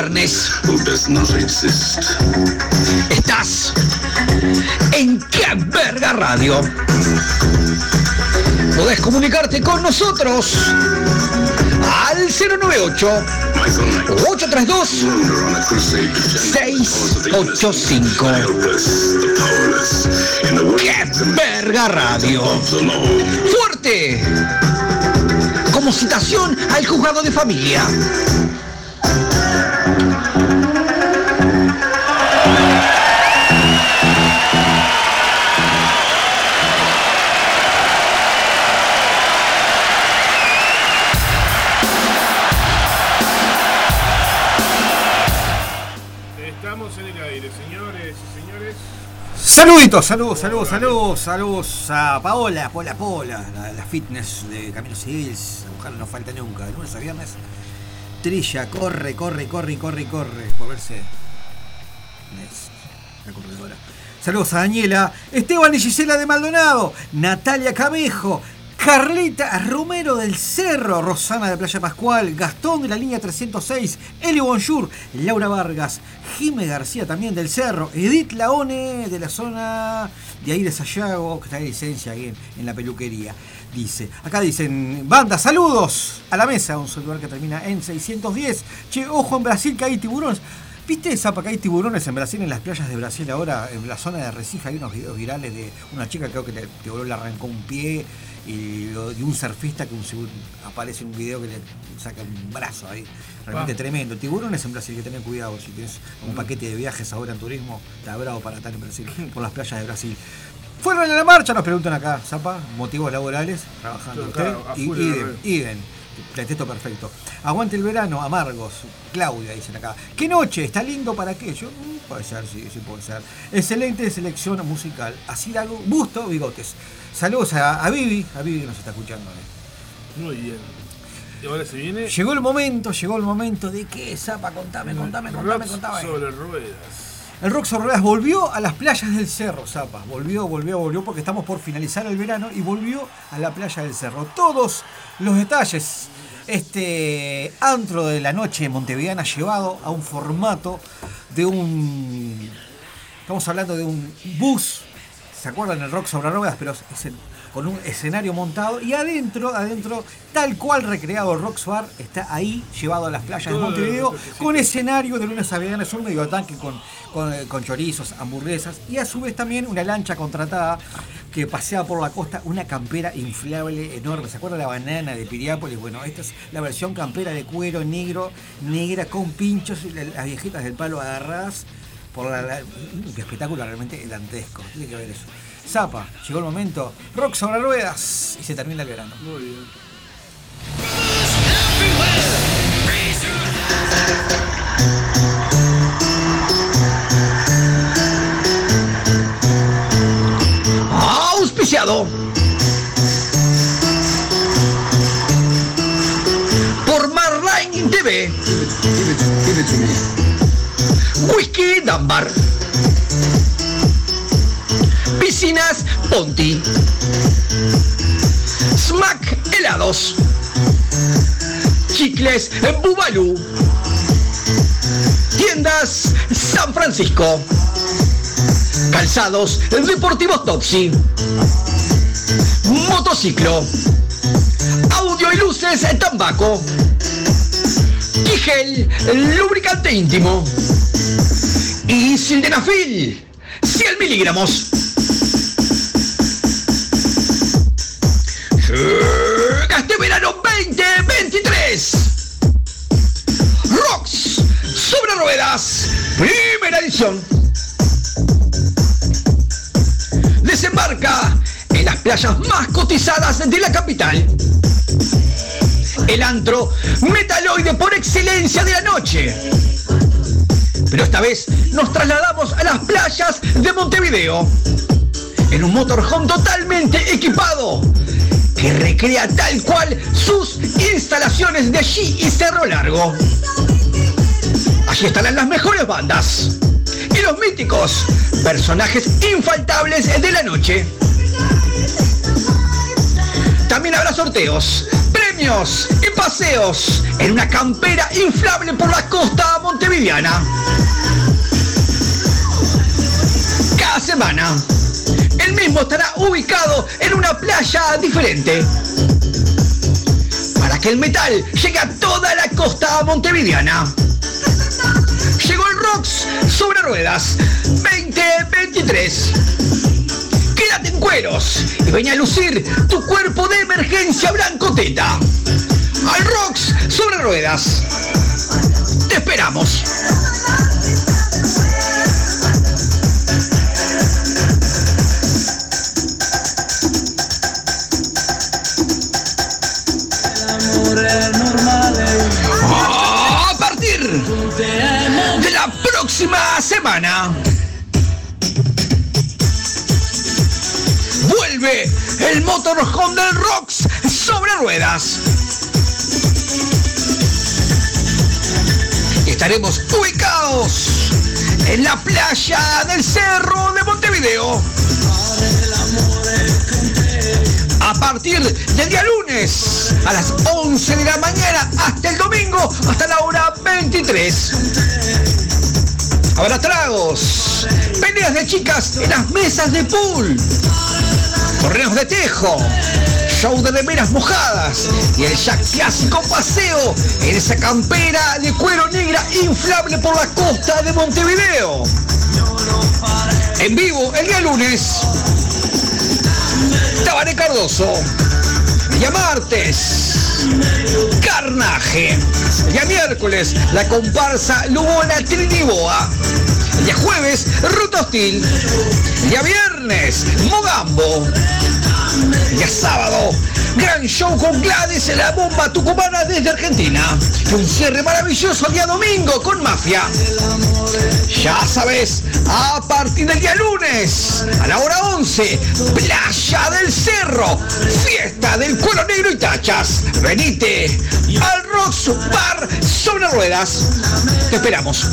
A: Viernes. Estás en Qué Verga Radio. Podés comunicarte con nosotros al 098 832 685. ¡Qué verga radio! ¡Fuerte! Como citación al juzgado de familia.
F: Saluditos, saludos, saludos, saludos, saludos a Paola, Pola Pola, la, fitness de Camilo Civils. La mujer no falta nunca, de lunes a viernes. Trilla, corre, corre, corre, corre, corre, por verse. Es la corredora. Saludos a Daniela, Esteban y Gisela de Maldonado, Natalia Camejo, Carlita Romero del Cerro, Rosana de Playa Pascual, Gastón de la línea 306, Eli Bonjour, Laura Vargas, Jime García también del Cerro, Edith Laone de la zona de ahí de Sayago, que está de licencia ahí en, en la peluquería. Dice, acá dicen, banda, saludos a la mesa, un celular que termina en 610. Che, ojo en Brasil que hay tiburones. ¿Viste, Zapa, que hay tiburones en Brasil, en las playas de Brasil ahora, en la zona de Recife, hay unos videos virales de una chica creo que le, que le arrancó un pie y lo- un surfista que un, aparece en un video que le saca un brazo ahí. Realmente
G: Ah.
F: tremendo. Tiburones en Brasil, hay que tener cuidado. Si tienes un paquete de viajes ahora en turismo, está bravo para estar en Brasil, [LAUGHS] por las playas de Brasil. Fueron a la marcha, nos preguntan acá, Zapa, motivos laborales, trabajando
G: Yo
F: usted.
G: a
F: Y idem, idem. Pretexto perfecto. Aguante el verano, amargos. Claudia, dicen acá. ¿Qué noche? ¿Está lindo para qué? Yo, mm, puede ser, sí, sí puede ser. Excelente selección musical. Así la hago. Busto, bigotes. Saludos a, a Vivi. A Vivi que nos está escuchando. eh.
G: Muy bien. Y ahora se viene.
F: Llegó el momento, llegó el momento de qué, Zapa, contame, contame, contame,
G: Rock
F: contame.
G: sobre ruedas.
F: El Rock sobre ruedas volvió a las playas del cerro, Zapa. Volvió, volvió, volvió porque estamos por finalizar el verano y volvió a la playa del cerro. Todos los detalles. Este antro de la noche montevideana llevado a un formato de un. Estamos hablando de un bus. ¿Se acuerdan el rock sobre ruedas? Pero es el- con un escenario montado y adentro, adentro, tal cual recreado el Rocks Bar, está ahí llevado a las playas de Montevideo con escenario de lunes a viernes, un medio tanque con, con, eh, con chorizos, hamburguesas y a su vez también una lancha contratada que paseaba por la costa una campera inflable enorme. ¿Se acuerdan la banana de Piriápolis? Bueno, esta es la versión campera de cuero negro, negra con pinchos y la- las viejitas del palo agarradas por la, la- un espectáculo realmente dantesco. Tiene que ver eso. Zapa, llegó el momento. Rock sobre ruedas y se termina el verano.
G: Muy bien.
A: Auspiciado por Marline TV. Piscinas Ponti. Smack Helados. Chicles Bubalú. Tiendas San Francisco. Calzados Deportivos Toxi. Motociclo. Audio y luces Tambaco. Tigel Lubricante íntimo. Y Sildenafil. 100 miligramos. Este verano 2023. Rocks sobre ruedas. Primera edición. Desembarca en las playas más cotizadas de la capital. El antro metaloide por excelencia de la noche. Pero esta vez nos trasladamos a las playas de Montevideo. En un motorhome totalmente equipado que recrea tal cual sus instalaciones de allí y Cerro Largo. Allí estarán las mejores bandas. y los míticos personajes infaltables de la noche. También habrá sorteos, premios y paseos en una campera inflable por la costa montevideana. Semana, el mismo estará ubicado en una playa diferente. Para que el metal llegue a toda la costa montevideana. Llegó el Rocks sobre ruedas 2023. Quédate en cueros y ven a lucir tu cuerpo de emergencia blanco teta. Al Rocks sobre ruedas. Te esperamos. Próxima semana. Vuelve el motorhome del Rocks sobre ruedas. Estaremos ubicados en la playa del Cerro de Montevideo. A partir del día lunes a las 11 de la mañana hasta el domingo hasta la hora 23. Habrá tragos, peleas de chicas en las mesas de pool, torneos de tejo, show de remeras mojadas y el ya clásico paseo en esa campera de cuero negra inflable por la costa de Montevideo. En vivo el día lunes. Tabaré Cardoso. Día martes. Carnaje. Día miércoles, la comparsa Lugona Triniboa. Día jueves, Ruta Hostil. Día viernes, Mogambo. Día sábado, gran show con Gladys, la bomba tucumana desde Argentina. Y un cierre maravilloso el día domingo con Mafia. Ya sabes, a partir del día lunes, a la hora 11, Playa del Cerro, fiesta del cuero negro y tachas. Venite al Rocks Bar sobre ruedas. Te esperamos.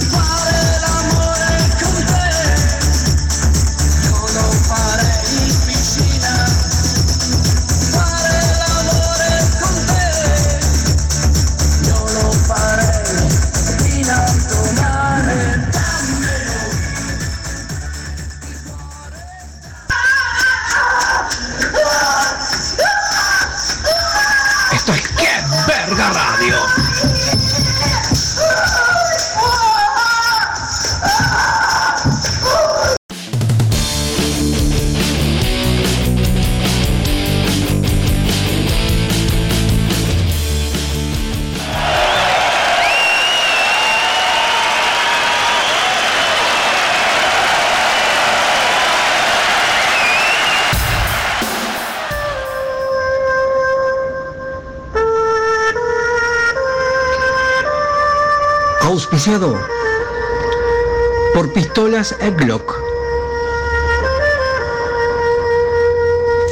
A: Por Pistolas Glock.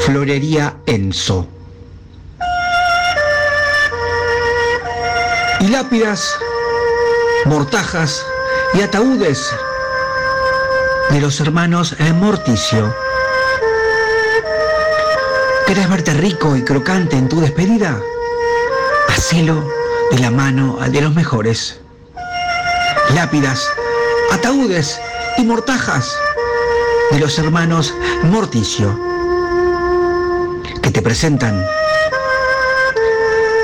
A: Florería Enzo. Y lápidas, mortajas y ataúdes de los hermanos Morticio. ¿Querés verte rico y crocante en tu despedida? Hacelo de la mano de los mejores lápidas, ataúdes y mortajas de los hermanos Morticio, que te presentan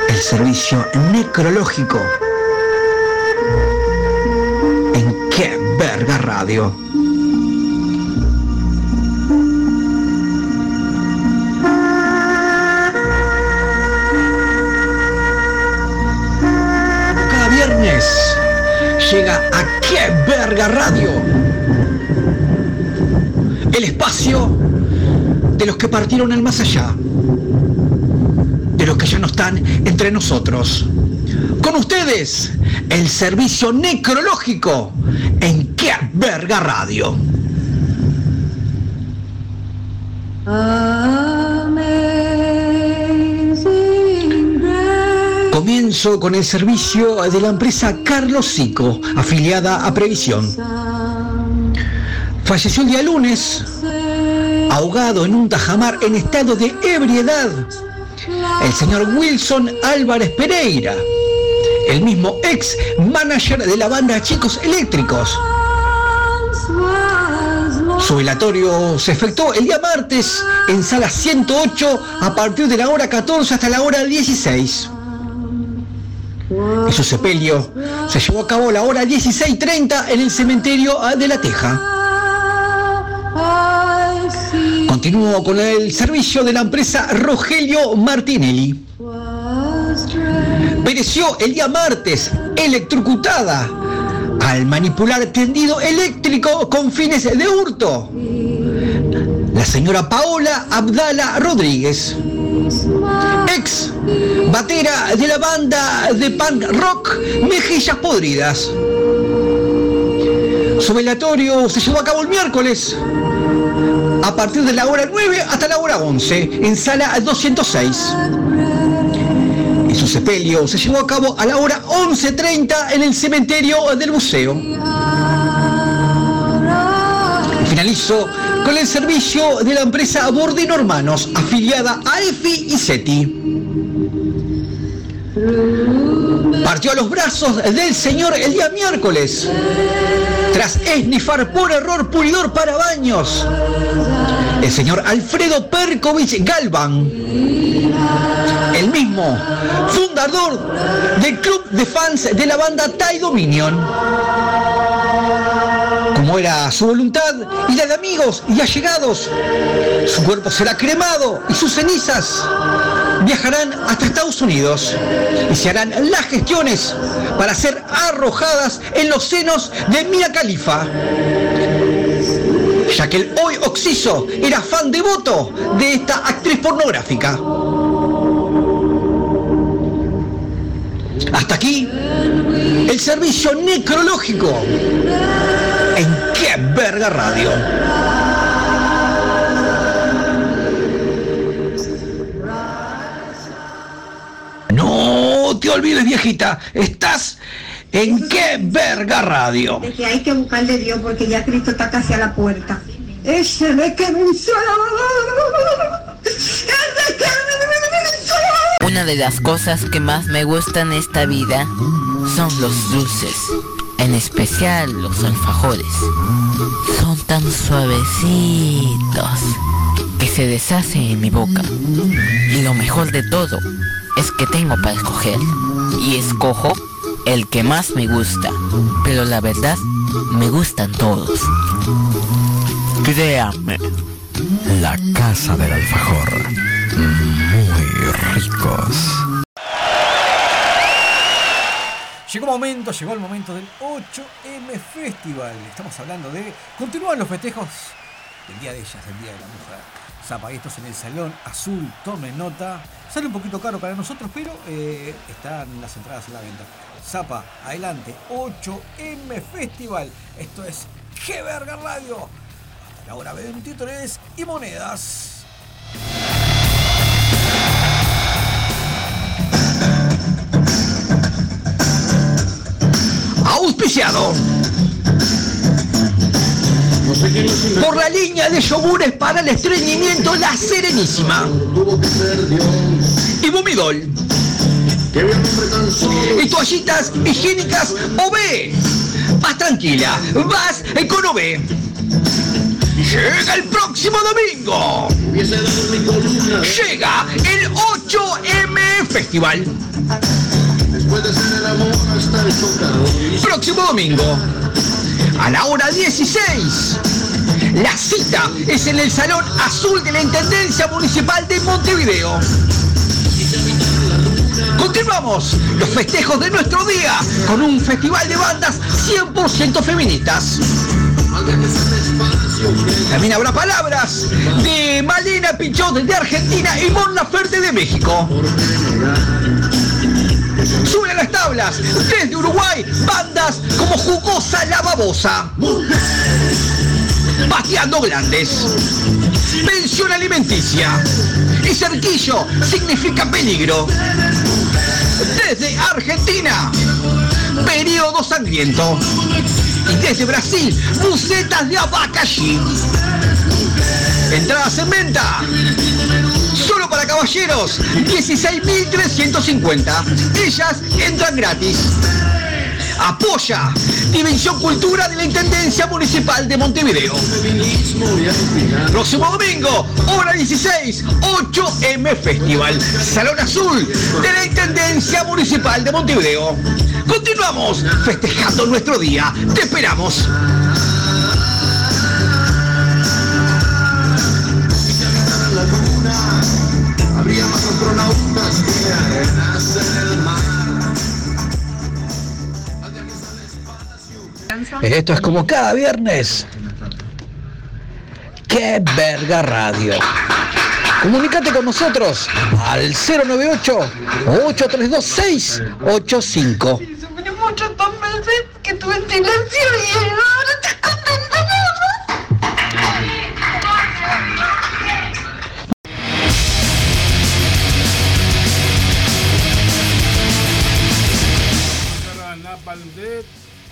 A: el servicio necrológico en Qué Verga Radio. Llega a Qué Verga Radio. El espacio de los que partieron al más allá. De los que ya no están entre nosotros. Con ustedes, el servicio necrológico en Qué Verga Radio. Con el servicio de la empresa Carlos Sico, afiliada a Previsión. falleció el día lunes, ahogado en un tajamar en estado de ebriedad, el señor Wilson Álvarez Pereira, el mismo ex manager de la banda Chicos Eléctricos. Su velatorio se efectuó el día martes en sala 108 a partir de la hora 14 hasta la hora 16. Su sepelio se llevó a cabo a la hora 16.30 en el cementerio de La Teja. Continuó con el servicio de la empresa Rogelio Martinelli. Pereció el día martes, electrocutada, al manipular tendido eléctrico con fines de hurto. La señora Paola Abdala Rodríguez, ex batera de la banda de punk rock Mejillas Podridas. Su velatorio se llevó a cabo el miércoles a partir de la hora 9 hasta la hora 11 en sala 206. Y su sepelio se llevó a cabo a la hora 11.30 en el cementerio del museo. Finalizó con el servicio de la empresa Bordino Hermanos, afiliada a EFI y SETI. Partió a los brazos del señor el día miércoles, tras esnifar por error pulidor para baños. El señor Alfredo Perkovich Galvan, el mismo fundador del club de fans de la banda Thai Dominion. Como era su voluntad y la de amigos y allegados, su cuerpo será cremado y sus cenizas viajarán hasta Estados Unidos y se harán las gestiones para ser arrojadas en los senos de Mia Khalifa. Ya que el hoy Oxiso era fan devoto de esta actriz pornográfica. Hasta aquí el servicio necrológico en Qué Verga Radio. No te olvides, viejita, estás en Qué Verga Radio.
J: De que hay que buscarle Dios porque ya Cristo está casi a la puerta. Ese de que me hizo Ese que me
U: Una de las cosas que más me gustan en esta vida son los dulces, en especial los alfajores. Son tan suavecitos que se deshacen en mi boca. Y lo mejor de todo es que tengo para escoger. Y escojo el que más me gusta. Pero la verdad, me gustan todos. Créame.
M: La casa del alfajor. Muy ricos.
F: Llegó momento, llegó el momento del 8M Festival. Estamos hablando de. Continúan los festejos del Día de ellas, del Día de la Mujer. Zapa, estos en el Salón Azul, tomen nota. Sale un poquito caro para nosotros, pero eh, están las entradas a la venta. Zapa, adelante, 8M Festival. Esto es G Verga Radio. Hasta la hora 23 y monedas.
A: Por la línea de yogures para el estreñimiento La Serenísima. Y Bumidol. Y toallitas higiénicas OB vas tranquila vas con OB llega el próximo domingo. Llega el 8M Festival Próximo domingo, a la hora 16. La cita es en el Salón Azul de la Intendencia Municipal de Montevideo. Continuamos los festejos de nuestro día con un festival de bandas 100% feministas. También habrá palabras de Malena Pichot de Argentina y Mon Laferte de México. Suben a las tablas desde Uruguay bandas como Jugosa La Babosa. Pateando Glandes. Pensión alimenticia. Y cerquillo significa peligro. Desde Argentina. Periodo sangriento. Y desde Brasil, bucetas de abacaxi. Entradas en venta. Solo para caballeros, 16.350. Ellas entran gratis. Apoya Dimensión Cultura de la Intendencia Municipal de Montevideo. Próximo domingo, hora 16, 8M Festival, Salón Azul de la Intendencia Municipal de Montevideo. Continuamos festejando nuestro día. Te esperamos. Esto es como cada viernes. ¡Qué verga radio! Comunícate con nosotros al 098-832-685.
O: Sufrí mucho que tuve en silencio y ahora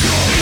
P: Muy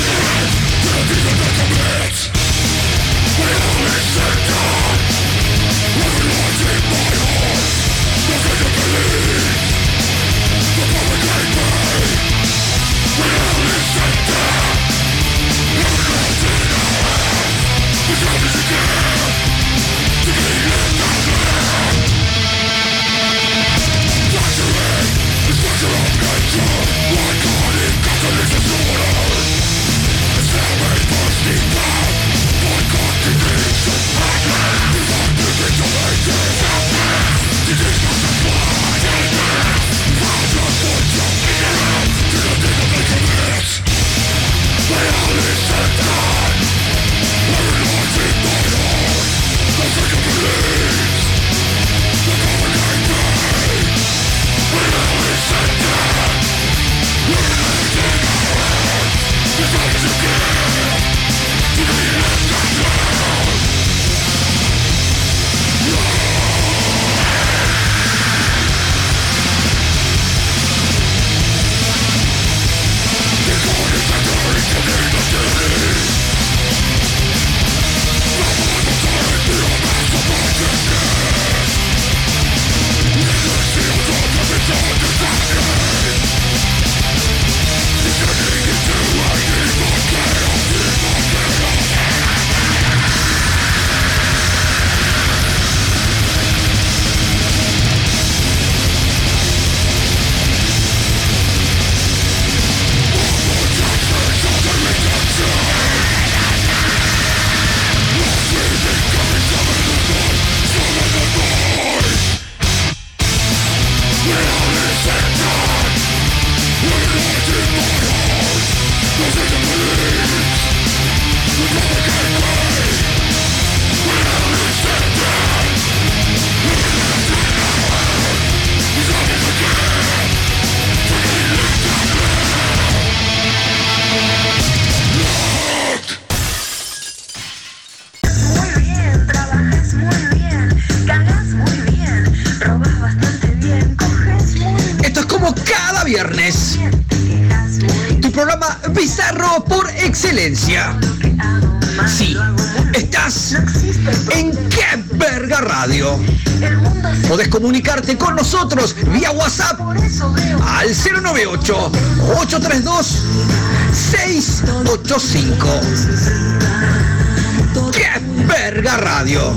A: 998-832-685. ¡Qué verga radio!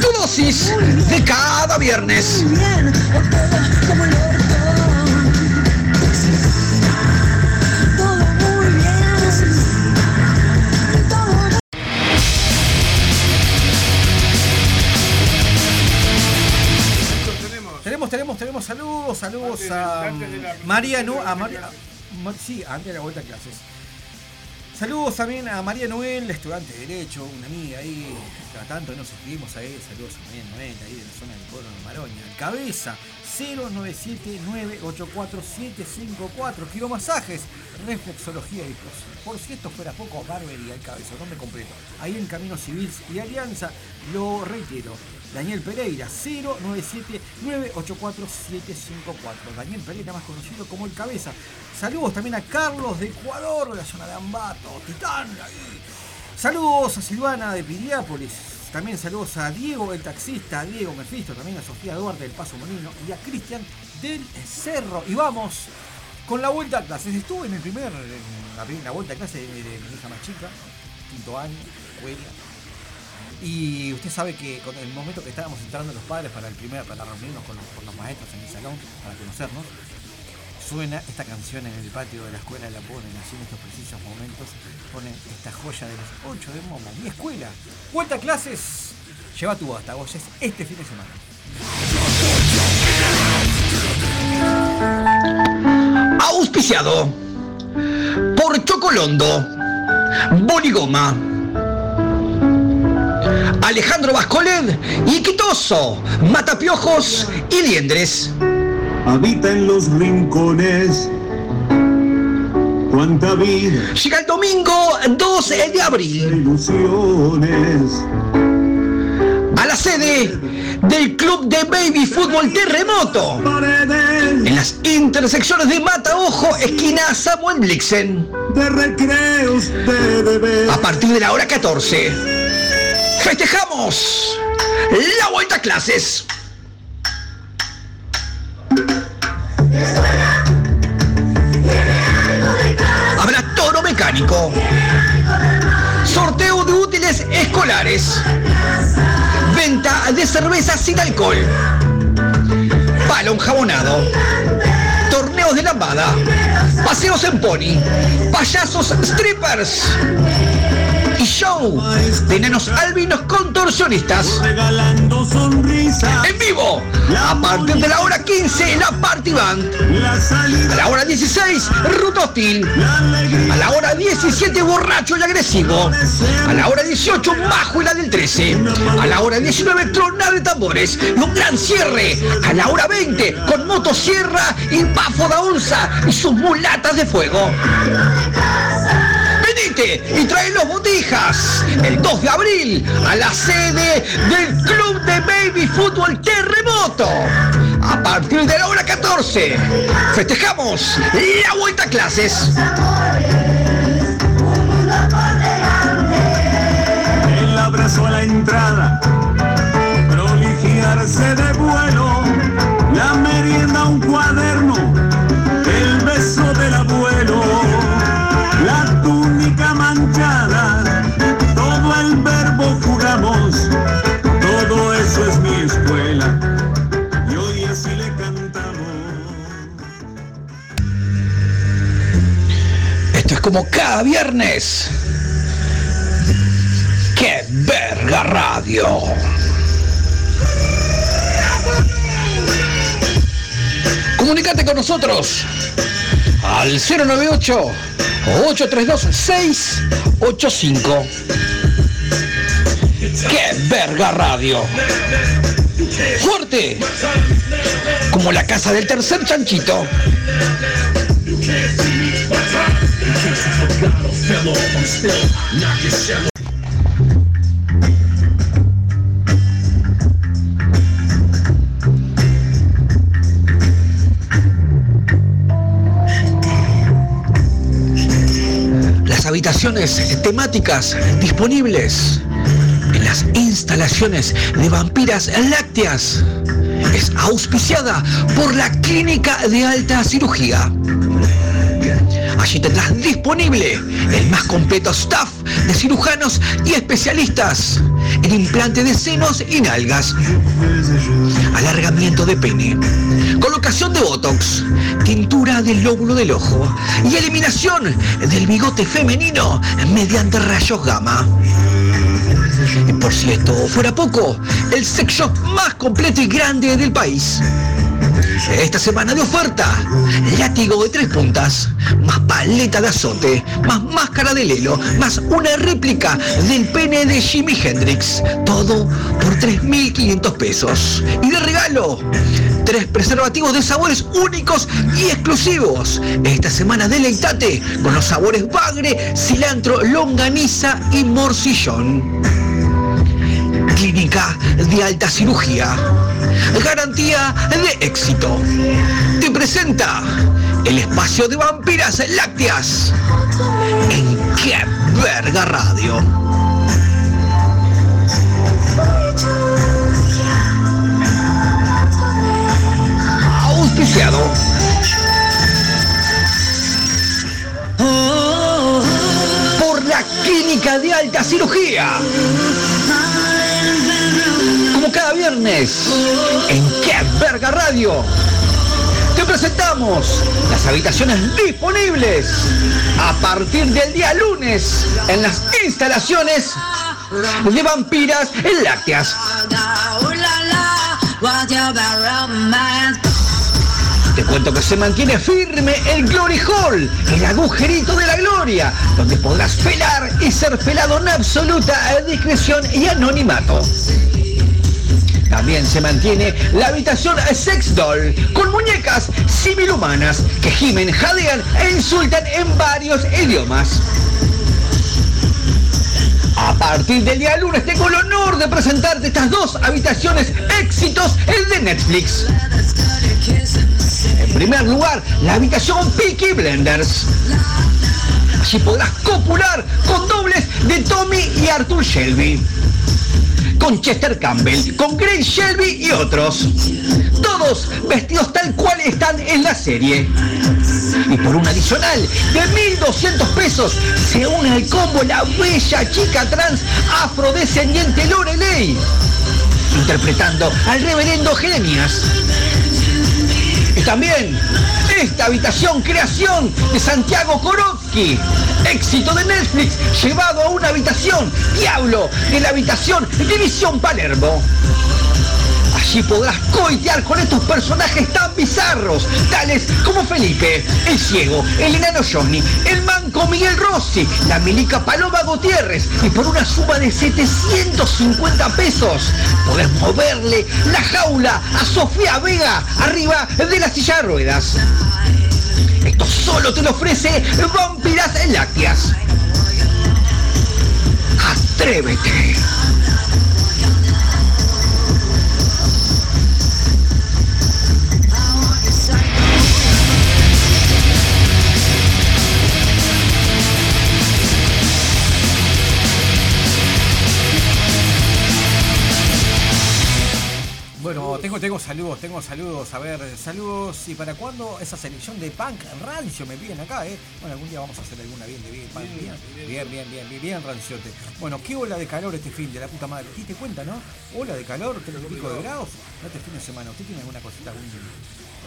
A: Tu dosis de cada viernes.
F: Saludos, saludos
G: Antes
F: a
G: antes
F: María Nu, a María, Ma- Sí, antes de la vuelta a clases. Saludos también a María Noel, estudiante de Derecho, una amiga ahí. Cada tanto nos escribimos ahí. Saludos a María Noel, ahí de la zona del pueblo de Maroña. Cabeza 097984754. Quiero masajes, reflexología y pros. Por si esto fuera poco, barbería el cabeza, nombre completo. Ahí en Camino Civil y Alianza, lo reitero. Daniel Pereira, 097984754. Daniel Pereira, más conocido como el Cabeza. Saludos también a Carlos de Ecuador, de la zona de Ambato, Titán, ahí. Saludos a Silvana de Piriápolis. También saludos a Diego, el taxista, a Diego Mefisto, también a Sofía Duarte del Paso Molino y a Cristian del Cerro. Y vamos con la vuelta a clases. Estuve en el primer, en la, primera vuelta a clases de, de mi hija más chica, quinto año, escuela. Y usted sabe que con el momento que estábamos entrando los padres para el primer, para reunirnos con los, con los maestros en el salón, para conocernos, suena esta canción en el patio de la escuela, la ponen así en estos precisos momentos, ponen esta joya de los 8 de Momo, mi escuela. Vuelta a clases, lleva tu basta, vos es este fin de semana.
A: Auspiciado por Chocolondo, Boligoma, Alejandro Vascoled y Quitoso, Matapiojos y Liendres.
S: Habita en los rincones. Cuánta vida.
A: Llega el domingo 12 de abril.
S: Ilusiones.
A: A la sede del Club de Baby Fútbol Terremoto. En las intersecciones de Mataojo, esquina Samuel Blixen.
S: De recreos de.
A: A partir de la hora 14. Festejamos la vuelta a clases. Habrá toro mecánico. Sorteo de útiles escolares. Venta de cerveza sin alcohol. Palo enjabonado. Torneos de lambada. Paseos en pony. Payasos strippers. Show de nenos albinos contorsionistas. En vivo. A partir de la hora 15, la Party Band. A la hora 16, Ruta Hostil. A la hora 17, Borracho y Agresivo. A la hora 18, Bajo y la del 13. A la hora 19, Tronar de Tambores. Y un gran cierre. A la hora 20, con Motosierra y Pafo da Onza y sus mulatas de fuego. Y trae los botijas el 2 de abril a la sede del Club de Baby Fútbol Terremoto. A partir de la hora 14, festejamos la vuelta a clases.
S: El abrazo a la entrada. Proligiarse de vuelo. La merienda un cuaderno.
A: Como cada viernes. ¡Qué verga radio! Comunicate con nosotros al 098 832 685. ¡Qué verga radio! Fuerte como la casa del tercer chanchito. Las habitaciones temáticas disponibles en las instalaciones de vampiras lácteas es auspiciada por la Clínica de Alta Cirugía. Allí tendrás disponible el más completo staff de cirujanos y especialistas en implante de senos y nalgas, alargamiento de pene, colocación de botox, tintura del lóbulo del ojo y eliminación del bigote femenino mediante rayos gamma. Y por si esto fuera poco, el sex shop más completo y grande del país. Esta semana de oferta, látigo de tres puntas, más paleta de azote, más máscara de lelo, más una réplica del pene de Jimi Hendrix. Todo por 3.500 pesos. Y de regalo, tres preservativos de sabores únicos y exclusivos. Esta semana deleitate con los sabores bagre, cilantro, longaniza y morcillón. Clínica de alta cirugía. Garantía de éxito. Te presenta el espacio de vampiras lácteas. En qué verga radio. Auspiciado. Por la Clínica de Alta Cirugía. Cada viernes, en Qué Verga Radio, te presentamos las habitaciones disponibles a partir del día lunes en las instalaciones de Vampiras Lácteas. Te cuento que se mantiene firme el Glory Hall, el agujerito de la gloria, donde podrás pelar y ser pelado en absoluta discreción y anonimato. También se mantiene la habitación Sex Doll, con muñecas similumanas que gimen, jadean e insultan en varios idiomas. A partir del día lunes tengo el honor de presentarte estas dos habitaciones éxitos de Netflix. En primer lugar, la habitación Peaky Blenders. Allí podrás copular con dobles de Tommy y Arthur Shelby. Con Chester Campbell, con Grace Shelby y otros. Todos vestidos tal cual están en la serie. Y por un adicional de 1.200 pesos se une al combo la bella chica trans afrodescendiente Lorelei. Interpretando al reverendo Jeremías. Y también esta habitación creación de Santiago Éxito de Netflix llevado a una habitación. Diablo de la habitación División Palermo. Allí podrás coitear con estos personajes tan bizarros, tales como Felipe, el ciego, el enano Johnny, el manco Miguel Rossi, la milica Paloma Gutiérrez y por una suma de 750 pesos podés moverle la jaula a Sofía Vega arriba de la silla de ruedas. Esto solo te lo ofrece Vampiras Lácteas. Atrévete.
F: Tengo, saludos, tengo saludos. A ver, saludos. ¿Y para cuándo esa selección de punk rancio me piden acá, eh? Bueno, algún día vamos a hacer alguna bien de bien, punk, bien, bien, bien, bien, bien, bien ranciote. Bueno, qué ola de calor este fin de la puta madre. ¿Te cuenta, no? Ola de calor, tres y pico de grados. No este fin de semana. ¿Usted tiene alguna cosita, algún,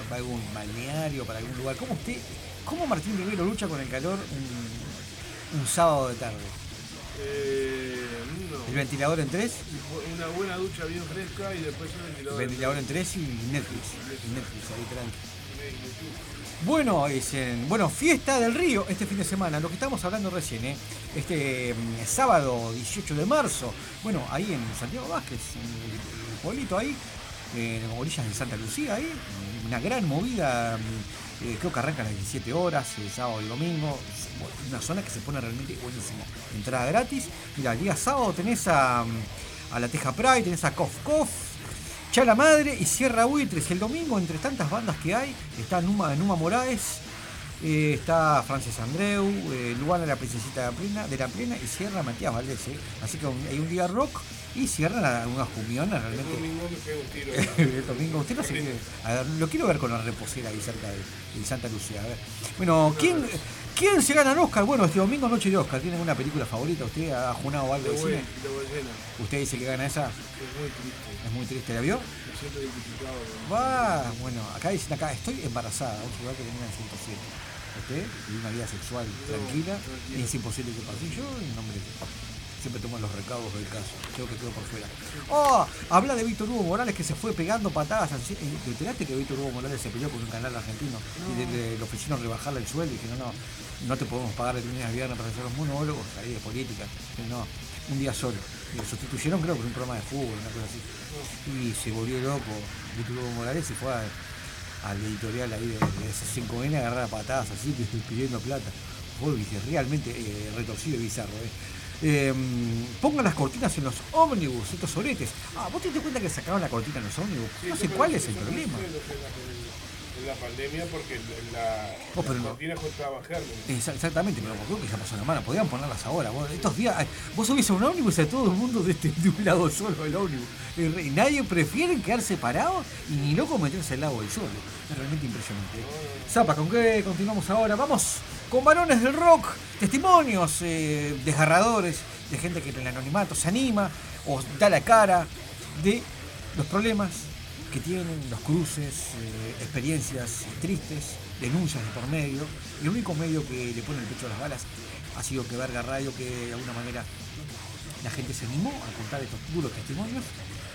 F: para algún balneario, para algún lugar? ¿Cómo usted, cómo Martín Rivero lucha con el calor un, un sábado de tarde?
G: Eh, no.
F: ¿El ventilador en tres?
G: Una buena ducha bien fresca y después un ventilador.
F: Ventilador en tres y Netflix. Netflix, ahí tranqui. Bueno, dicen, bueno, fiesta del río este fin de semana, lo que estamos hablando recién, ¿eh? este mm, sábado 18 de marzo, bueno, ahí en Santiago Vázquez, en el, el pueblito ahí, en orillas de Santa Lucía, ahí, una gran movida, mm, eh, creo que arranca las 17 horas, el sábado y domingo, una zona que se pone realmente buenísimo, entrada gratis, mira, el día sábado tenés a, a la Teja Pride, tenés a Cof Cof, Chala Madre y Sierra Buitres. El domingo, entre tantas bandas que hay, está Numa, Numa Moraes, eh, está Frances Andreu, eh, Luana la Princesita de la Plena, de la Plena y Sierra Matías Valdés. eh. Así que hay un día rock y cierran algunas jumionas
G: El
F: realmente.
G: domingo me pego un tiro. [LAUGHS]
F: el domingo, usted no se quiere. Lo quiero ver con la reposera ahí cerca de, de Santa Lucía. A ver. Bueno, ¿quién, ¿quién se gana el Oscar? Bueno, este domingo noche de Oscar. ¿Tiene alguna película favorita? ¿Usted ha junado algo de
G: De
F: cine?
G: de.
F: ¿Usted dice que gana esa?
G: Es muy triste.
F: Es muy triste, ¿la vio?
G: Me siento identificado.
F: Va, bueno, acá dicen acá, estoy embarazada, un lugar que termina en 107. ¿Usted? Y una vida sexual tranquila, y es imposible que pase. Y yo, en nombre de siempre toma los recaudos del caso. Creo que quedó por fuera. Oh, habla de Víctor Hugo Morales que se fue pegando patadas. ci- eh, ¿Te enteraste que Víctor Hugo Morales se peleó con un canal argentino? Y le, ofrecieron rebajarle el sueldo y que no, no, no te podemos pagar el lunes a viernes para hacer los monólogos ahí de política. No, un día solo. Y lo sustituyeron creo por un programa de fútbol, una cosa así. Y se volvió loco Víctor Hugo Morales y fue al editorial ahí de, de C5N a agarrar a patadas así, pi- [LAUGHS] pidiendo plata. Fue realmente eh, retorcido y bizarro. Eh. Eh, pongan las cortinas en los ómnibus, estos soletes. Ah, ¿vos te das cuenta que sacaron la cortina en los ómnibus? No sé cuál es el problema.
G: En la pandemia porque la,
F: Oh, pero
G: la
F: no.
G: cortina contaba germen.
F: Exa- Exactamente, pero creo que ya pasó la mano. Podían ponerlas ahora. Vos, estos días, vos subís a un ómnibus y a todo el mundo de, este, de un lado solo del ómnibus. Y nadie prefiere quedar separado y ni loco meterse al lado del solo. Es realmente impresionante. Zapa, ¿con qué continuamos ahora? Vamos con varones del rock, testimonios eh, desgarradores de gente que en el anonimato se anima o da la cara de los problemas que tienen, los cruces, eh, experiencias tristes, denuncias de por medio. El único medio que le pone el pecho a las balas ha sido que Verga Radio, que de alguna manera la gente se animó a contar estos duros testimonios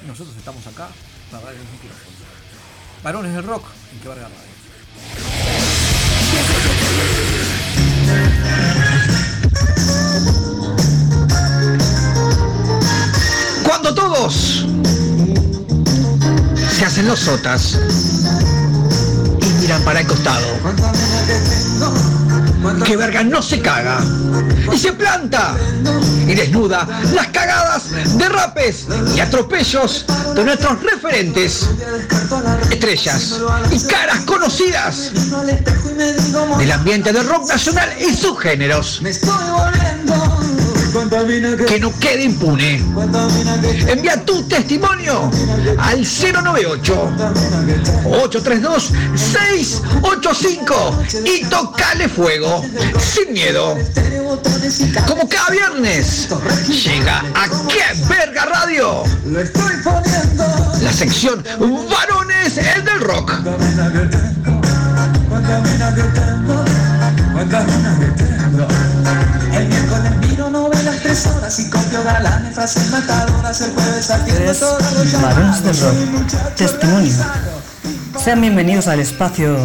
F: y nosotros estamos acá para darles un micrófono. Varones del rock en que Verga Radio.
A: Cuando todos se hacen los sotas y miran para el costado, que verga no se caga. Y se planta. Y desnuda las cagadas, derrapes y atropellos de nuestros referentes, estrellas y caras conocidas del ambiente del rock nacional y sus géneros. Que no quede impune. Envía tu testimonio al 098 832 685 y tocale fuego sin miedo. Como cada viernes llega a qué verga radio. La sección varones el del rock.
V: Tres horas y copio galanes, frases matadoras, el jueves atiendo todos los
W: Varones del. Rock. Testimonio. Sean bienvenidos al espacio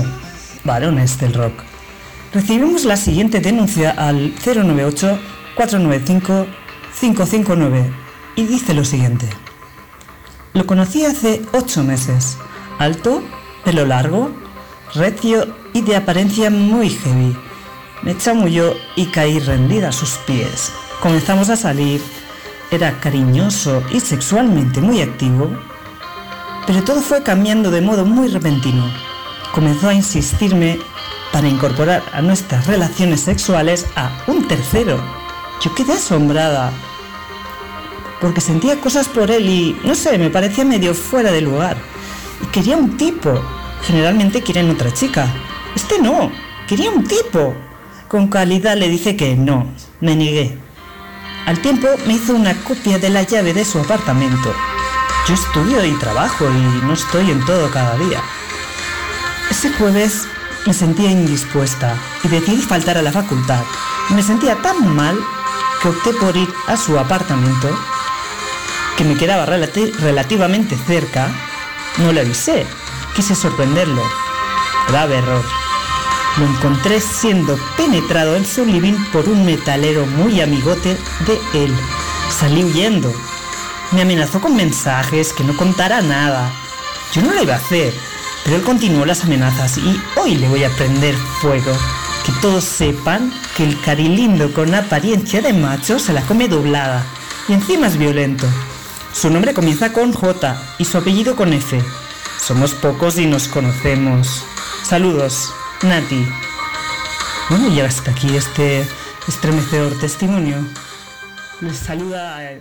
W: Varones del Rock. Recibimos la siguiente denuncia al 098-495-559 y dice lo siguiente. Lo conocí hace ocho meses. Alto, pelo largo, recio y de apariencia muy heavy. Me chamulló y caí rendida a sus pies. Comenzamos a salir. Era cariñoso y sexualmente muy activo. Pero todo fue cambiando de modo muy repentino. Comenzó a insistirme para incorporar a nuestras relaciones sexuales a un tercero. Yo quedé asombrada porque sentía cosas por él y, no sé, me parecía medio fuera de lugar. Quería un tipo. Generalmente quieren otra chica. Este no, quería un tipo. Con calidad le dije que no, me negué. Al tiempo me hizo una copia de la llave de su apartamento. Yo estudio y trabajo y no estoy en todo cada día. Ese jueves me sentía indispuesta y decidí faltar a la facultad. Me sentía tan mal que opté por ir a su apartamento, que me quedaba relati- relativamente cerca. No le avisé, quise sorprenderlo. Grave error. Lo encontré siendo penetrado en su living por un metalero muy amigote de él. Salí huyendo. Me amenazó con mensajes que no contara nada. Yo no lo iba a hacer, pero él continuó las amenazas y hoy le voy a prender fuego. Que todos sepan que el carilindo con apariencia de macho se la come doblada y encima es violento. Su nombre comienza con J y su apellido con F. Somos pocos y nos conocemos. Saludos, Nati. Bueno, y hasta aquí este estremecedor testimonio. Les saluda eh,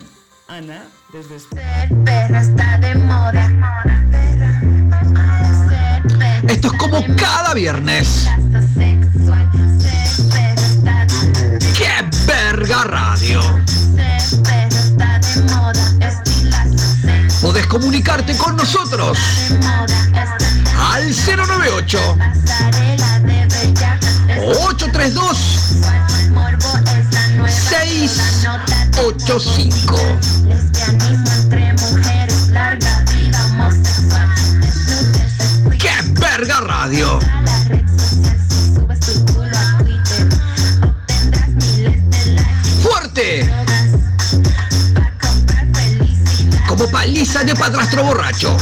W: Ana desde España.
P: Perra está de moda.
A: Esto es como cada viernes. ¡Qué verga radio! Comunicarte con nosotros al 098 832 685. ¡Qué verga radio! ¡Fuerte! Como paliza de padrastro borracho.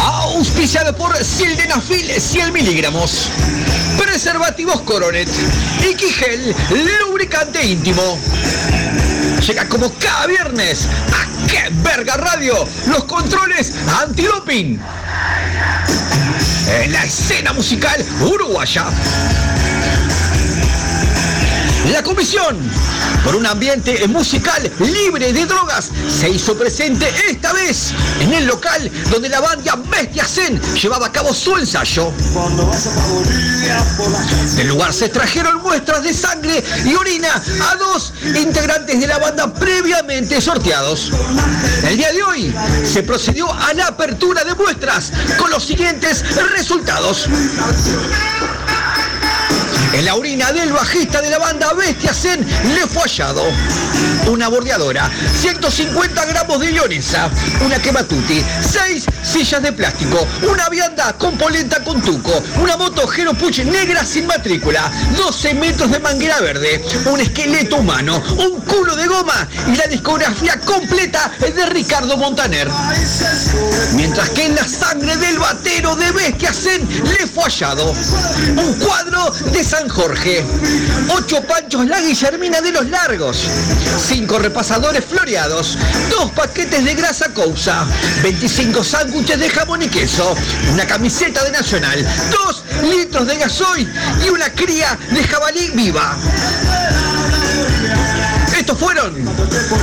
A: Auspiciado por Sildenafil 100 miligramos. Preservativos Coronet. Y Quigel, lubricante íntimo. Llega como cada viernes a ¡Qué verga radio! Los controles antidoping. En la escena musical uruguaya. La comisión por un ambiente musical libre de drogas se hizo presente esta vez en el local donde la banda Bestia Zen llevaba a cabo su ensayo. Del lugar se extrajeron muestras de sangre y orina a dos integrantes de la banda previamente sorteados. El día de hoy se procedió a la apertura de muestras con los siguientes resultados. En la orina del bajista de la banda Bestia Zen le fue hallado una bordeadora, 150 gramos de lionesa, una quematuti, 6 sillas de plástico, una vianda con polenta con tuco, una moto Hero Puch negra sin matrícula, 12 metros de manguera verde, un esqueleto humano, un culo de goma y la discografía completa de Ricardo Montaner. Mientras que en la sangre del batero de Bestia Zen le fue hallado un cuadro de San Jorge, 8 panchos la Guillermina de los Largos, 5 repasadores floreados, 2 paquetes de grasa cousa, 25 sándwiches de jamón y queso, una camiseta de Nacional, 2 litros de gasoil y una cría de jabalí viva. Estos fueron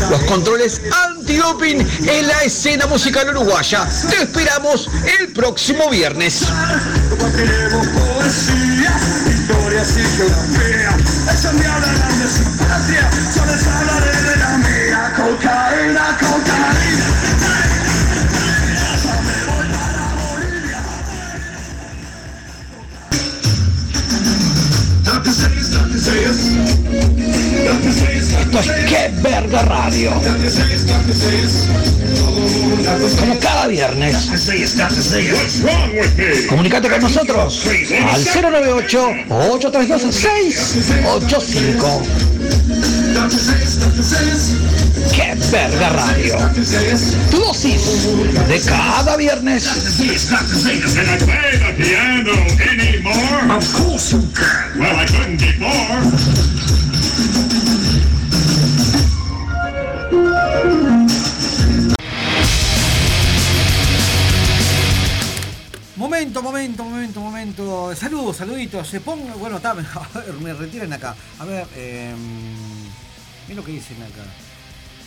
A: los controles antidoping en la escena musical uruguaya. Te esperamos el próximo viernes.
S: Queremos poesía, historias y geografía. Ella me hablarán de su patria, yo les hablaré de la mía. Cocaína, cocaína.
A: Esto es ¡Qué verga radio! Como cada viernes. Comunicate con nosotros al 098-832-685. ¡Qué verga radio! Dosis de cada viernes.
F: Momento, momento, momento, momento. Saludos, saluditos. Se ponga. Bueno, está, [LAUGHS] me retiran acá. A ver, eh, miren lo que dicen acá.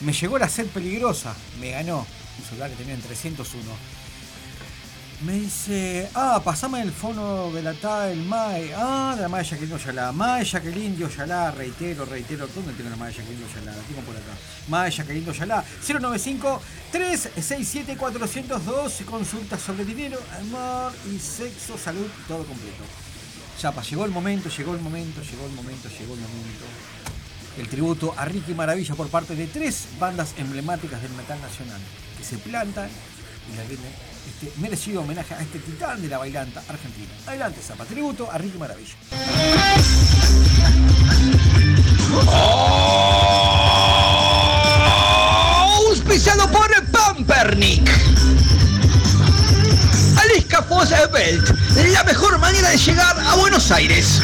F: Me llegó la sed peligrosa. Me ganó. Un celular que tenía en 301. Me dice, ah, pasame el fono de la del MAE. Ah, de la MAE Jacqueline Oyalá. MAE Jacqueline de Oyalá, reitero, reitero. ¿Dónde tengo la MAE Jacqueline Oyalá? La tengo por acá. MAE Jacqueline Oyalá. 095-367-402. Consultas sobre dinero, amor y sexo, salud, todo completo. Chapa, llegó el momento, llegó el momento, llegó el momento, llegó el momento. El tributo a Ricky Maravilla por parte de tres bandas emblemáticas del metal nacional que se plantan y le rinden este merecido homenaje a este titán de la bailanta argentina. Adelante, Zapa, tributo a Ricky Maravilla.
A: Auspiciado por Pampernick. Alisca Foss Belt, la mejor manera de llegar a Buenos Aires.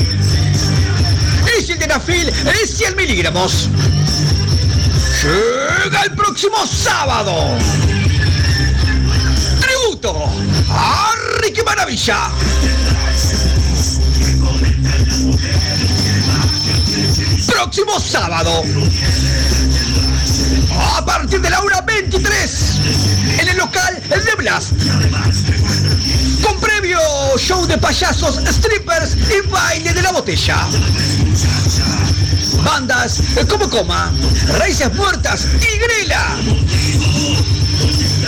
A: Sildenafil es 100 miligramos. Llega el próximo sábado. Tributo a Ricky Maravilla. Próximo sábado a partir de la hora 23 en el local de Blast. Con previo show de payasos, strippers y baile de la botella. Bandas eh, como Coma, Raíces Muertas y Grela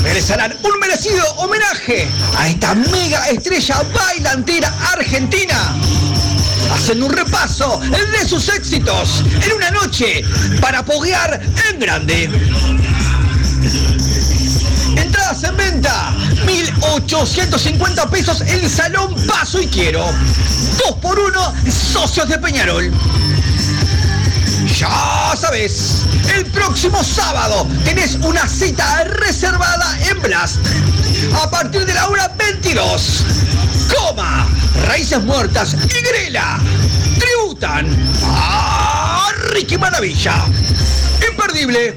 X: merecerán un merecido homenaje a esta mega estrella bailantera argentina hacen un repaso de sus éxitos en una noche para poguear en grande. Entradas en venta, 1.850 pesos el Salón Paso y Quiero. dos por uno socios de Peñarol. Ya sabes, el próximo sábado tenés una cita reservada en Blast a partir de la hora 22 Coma, Raíces Muertas y Grela tributan a Ricky Maravilla. Imperdible.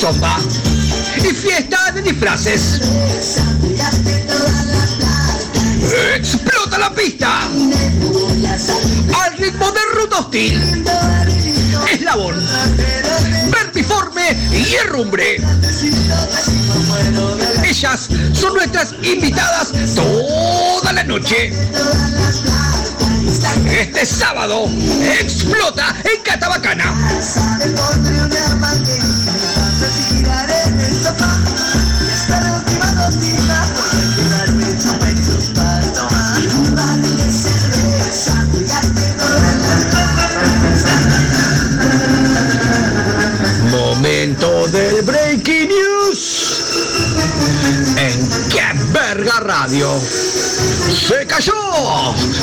A: salsa y fiesta de disfraces. Explota la pista. Al ritmo de Ruto Hostil. Eslabón. Vertiforme y herrumbre. Ellas son nuestras invitadas toda la noche. Este sábado explota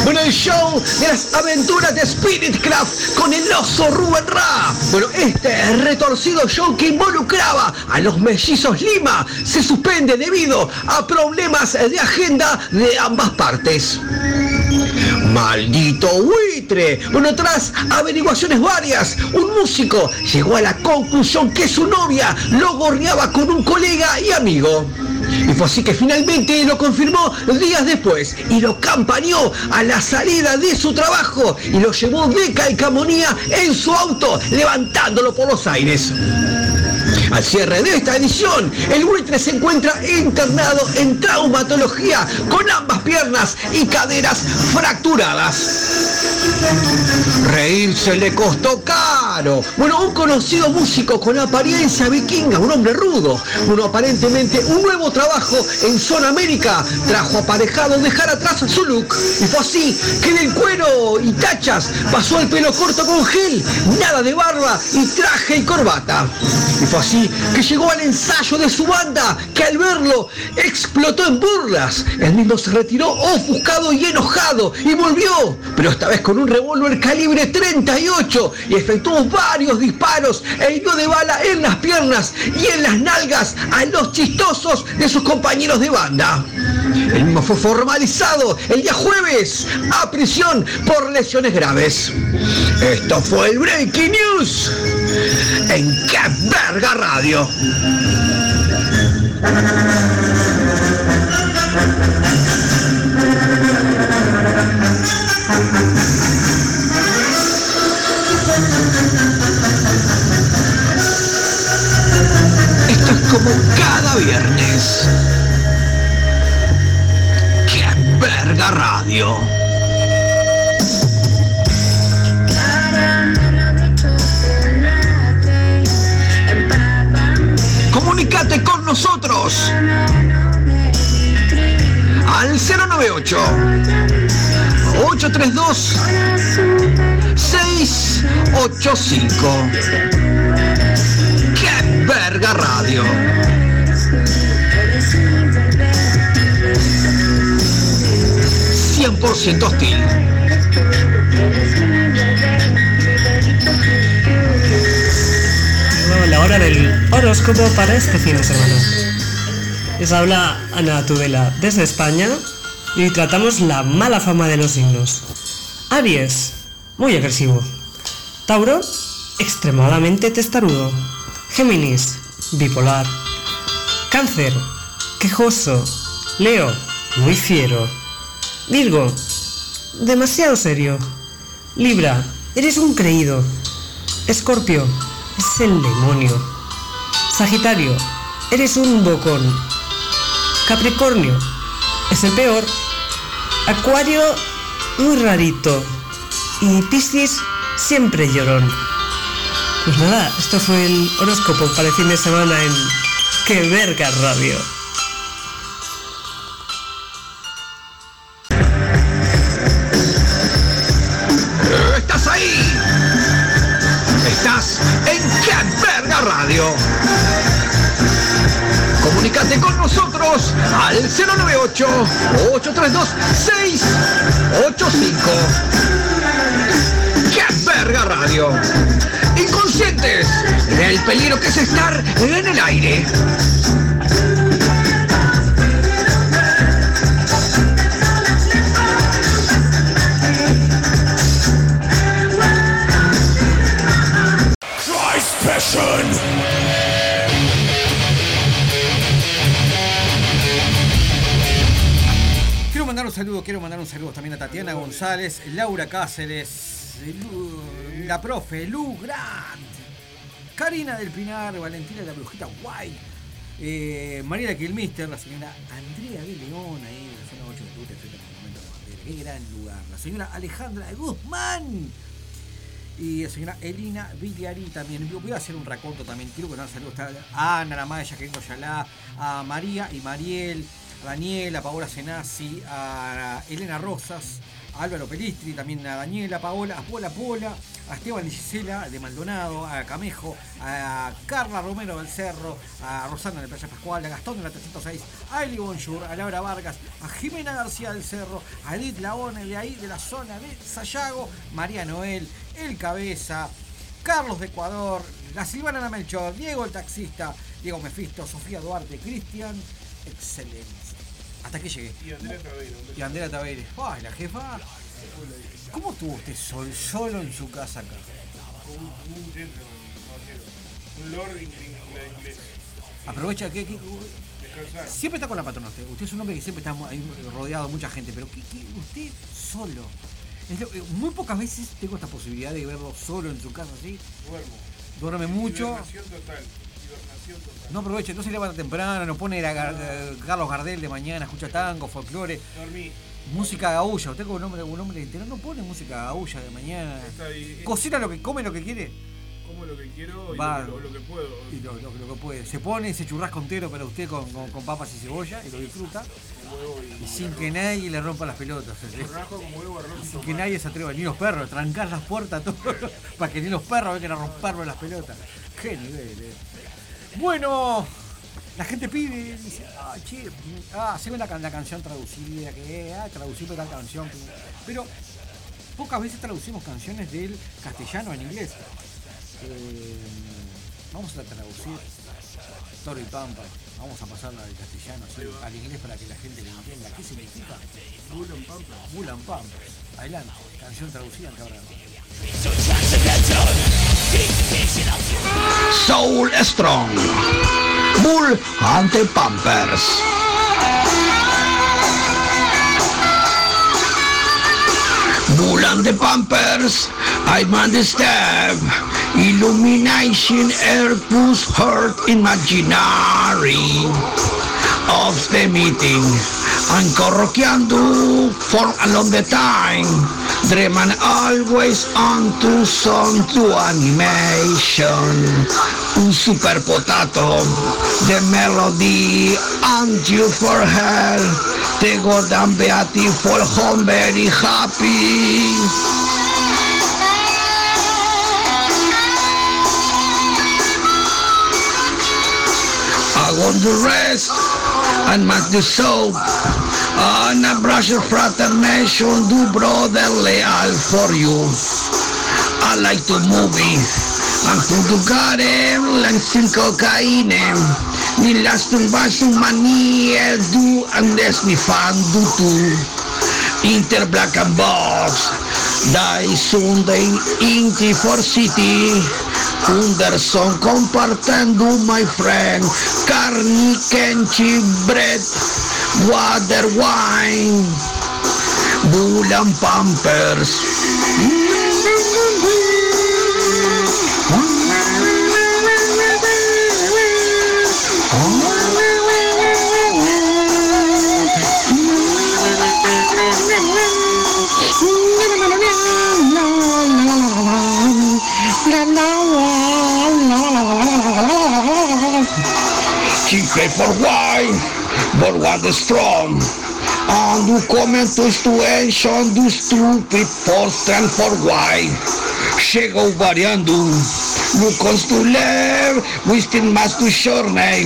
A: bueno el show de las aventuras de Spirit Craft con el oso Rubén Ra. Bueno, este retorcido show que involucraba a los mellizos Lima se suspende debido a problemas de agenda de ambas partes. Maldito buitre. Bueno, tras averiguaciones varias, un músico llegó a la conclusión que su novia lo gorreaba con un colega y amigo. Y fue así que finalmente lo confirmó días después y lo campañó a la salida de su trabajo y lo llevó de calcamonía en su auto, levantándolo por los aires. Al cierre de esta edición, el buitre se encuentra internado en traumatología con ambas piernas y caderas fracturadas. Reírse le costó caro. Bueno, un conocido músico con apariencia vikinga, un hombre rudo, uno aparentemente un nuevo trabajo en Zona América, trajo aparejado dejar atrás su look. Y fue así que del cuero y tachas pasó al pelo corto con gel, nada de barba y traje y corbata. Y fue así que llegó al ensayo de su banda, que al verlo explotó en burlas. El mismo se retiró ofuscado y enojado y volvió, pero esta vez con un revólver calibre 38 y efectuó varios disparos e hirió de bala en las piernas y en las nalgas a los chistosos de sus compañeros de banda. El mismo fue formalizado el día jueves a prisión por lesiones graves. Esto fue el Breaking News en Qué Verga Radio. Como cada viernes. ¡Qué verga radio! Comunicate con nosotros al 098 832 685 ¡Qué verga radio! ¡100% hostil!
W: Llegó la hora del horóscopo para este fin de semana. Les habla Ana Tudela desde España y tratamos la mala fama de los signos. Aries, muy agresivo. Tauro, extremadamente testarudo. Géminis, bipolar. Cáncer, quejoso. Leo, muy fiero. Virgo, demasiado serio. Libra, eres un creído. Escorpio, es el demonio. Sagitario, eres un bocón. Capricornio, es el peor. Acuario, muy rarito. Y Piscis, siempre llorón. Pues nada, esto fue el horóscopo para el fin de semana en Que Verga Radio.
A: ¡Estás ahí! Estás en ¡Qué verga radio! Comunicate con nosotros al 098 832 685 ¡Qué verga radio! Inconscientes del peligro que es estar en el aire.
X: Christ Passion!
F: Quiero mandar un saludo, quiero mandar un saludo también a Tatiana González, Laura Cáceres, La profe, Lu Grant, Karina del Pinar, Valentina de la Brujita White, eh, Mariela Kilmister, la señora Andrea de León, ahí la zona 8 de Tuta, etcétera, Monumento a la Bandera. Qué gran lugar. La señora Alejandra Guzmán. Y la señora Elina Villari también. Voy a hacer un raconto también. Quiero mandar saludos a Ana, la madre de Yalá, a María y Mariel, a Daniela, a Paola Senasi, a Elena Rosas, Álvaro Pelistri, también a Daniela, Paola, a Pola Pola, a Esteban Gisela de Maldonado, a Camejo, a Carla Romero del Cerro, a Rosana de Playa Pascual, a Gastón de la 306, a Eli Bonjour, a Laura Vargas, a Jimena García del Cerro, a Edith Laone de ahí, de la zona de Sayago, María Noel, El Cabeza, Carlos de Ecuador, la Silvana Ana Melchor, Diego el taxista, Diego Mefisto, Sofía Duarte, Cristian, excelente. Hasta que llegué.
G: Y Andrea Taveira.
F: Y Andrea. Ay, la jefa. ¿Cómo estuvo usted sol, solo en su casa acá?
G: Un, un gentleman, caballero. Un lord in- inglés.
F: Aprovecha que, que- siempre está con la patrona usted. Usted es un hombre que siempre está rodeado de mucha gente, pero ¿qué, qué- usted solo. Eh, muy pocas veces tengo esta posibilidad de verlo solo en su casa así.
G: Duermo.
F: Duerme mucho.
G: Total.
F: No aprovecha, no se levanta temprano, no pone a Gar- eh, Carlos Gardel de mañana, escucha tango, folclore,
G: Dormí.
F: música gaulla. Usted como un hombre, un hombre entero no pone música gaulla de mañana.
G: Está ahí.
F: Cocina lo que come, lo que quiere.
G: Como lo que quiero y
F: Va.
G: lo, lo- lo que puedo.
F: Y lo, que puede. Se pone ese churrasco entero para usted con, con- con papas y cebolla y lo disfruta.
G: Y,
F: Y sin que nadie le rompa las pelotas. ¿sí?
G: Churrasco con huevo, arroz y
F: Sin que nadie se atreva, ni los perros, trancar las puertas todo, [LAUGHS] para que ni los perros vengan a romperme las pelotas. Qué nivel, eh. Bueno, la gente pide, dice, ah, che, ah, ve la, can- la canción traducida, que ah, traducir tal canción. Pero pocas veces traducimos canciones del castellano en inglés. Eh, vamos a traducir Story Pampa. Vamos a pasarla al castellano, sí, al inglés para que la gente lo entienda. ¿Qué significa? Mulan Pampa. Mulan Pampa. Adelante, canción traducida cabrón.
A: Soul Strong. Bull ante Pampers. Bull and the Pampers, I understand. Illumination, air push hurt imaginary of the meeting. I'm corroqueando for a long time. Dream and always on to song to animation. Un super potato, the melody and you for her. The goddamn beautiful home very happy. I want the rest and match the soap. Ah, and a brush of fraternation do brotherly all for you. I like to movie and to do garden and sin cocaine. Ni last un vaso mania do des mi fan do too. Inter Black and Box, Die Sunday Inti for City, Underson compartendo my friend, carni, kenchi, bread, water, wine, bull and pampers. Chicken for wine, but was strong, and who comments to situation dos trupe postrem por guai. Chegou variando, no must within mastu shornay,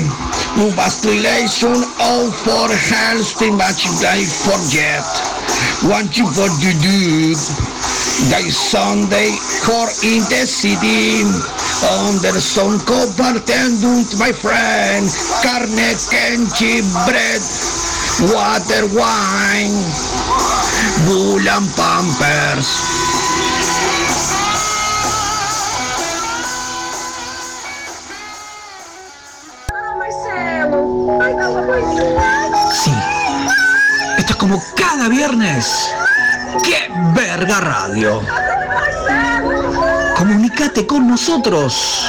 A: no vastulation all for hands too much they forget. What you got to do, they Sunday core in the city. Anderson compartendo my friend. Carne, kenchi, bread, water, wine, bull and pampers. Sí, esto es como cada viernes. ¡Qué verga radio! Comunicate con nosotros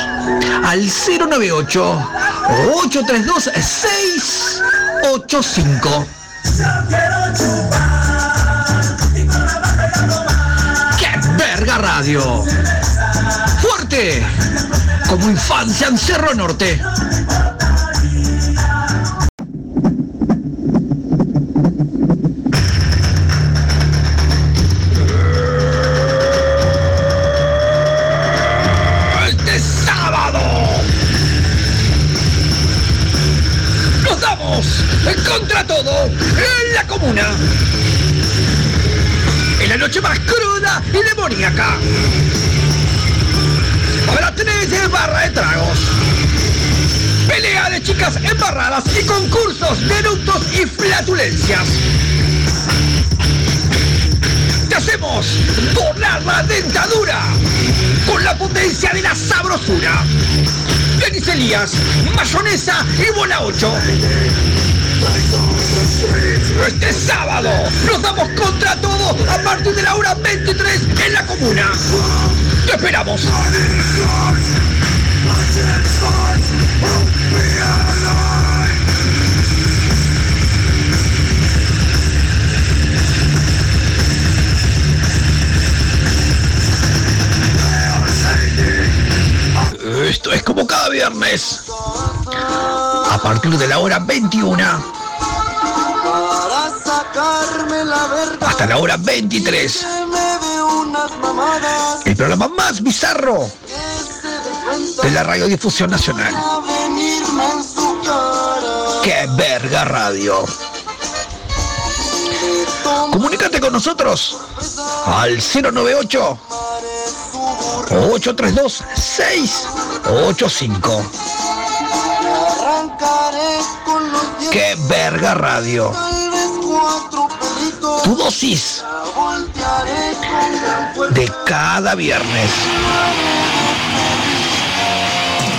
A: al 098 832 685. ¡Qué verga radio! ¡Fuerte! Como infancia en Cerro Norte. Comuna. En la noche más cruda y demoníaca. Habrá tres barra de tragos. Pelea de chicas embarradas y concursos de eructos y flatulencias. Te hacemos doblar la dentadura con la potencia de la sabrosura. Denis mayonesa y bola 8. Este sábado nos damos contra todo a partir de la hora 23 en la comuna. Te esperamos. Esto es como cada viernes. A partir de la hora 21 hasta la hora 23. El programa más bizarro de la radiodifusión nacional. ¡Qué verga radio! Comunícate con nosotros al 098 832 685.
Y: arrancaré con los diez.
A: ¡Qué verga radio! Tu dosis
Y: Voltearé con gran fuerza.
A: de cada viernes.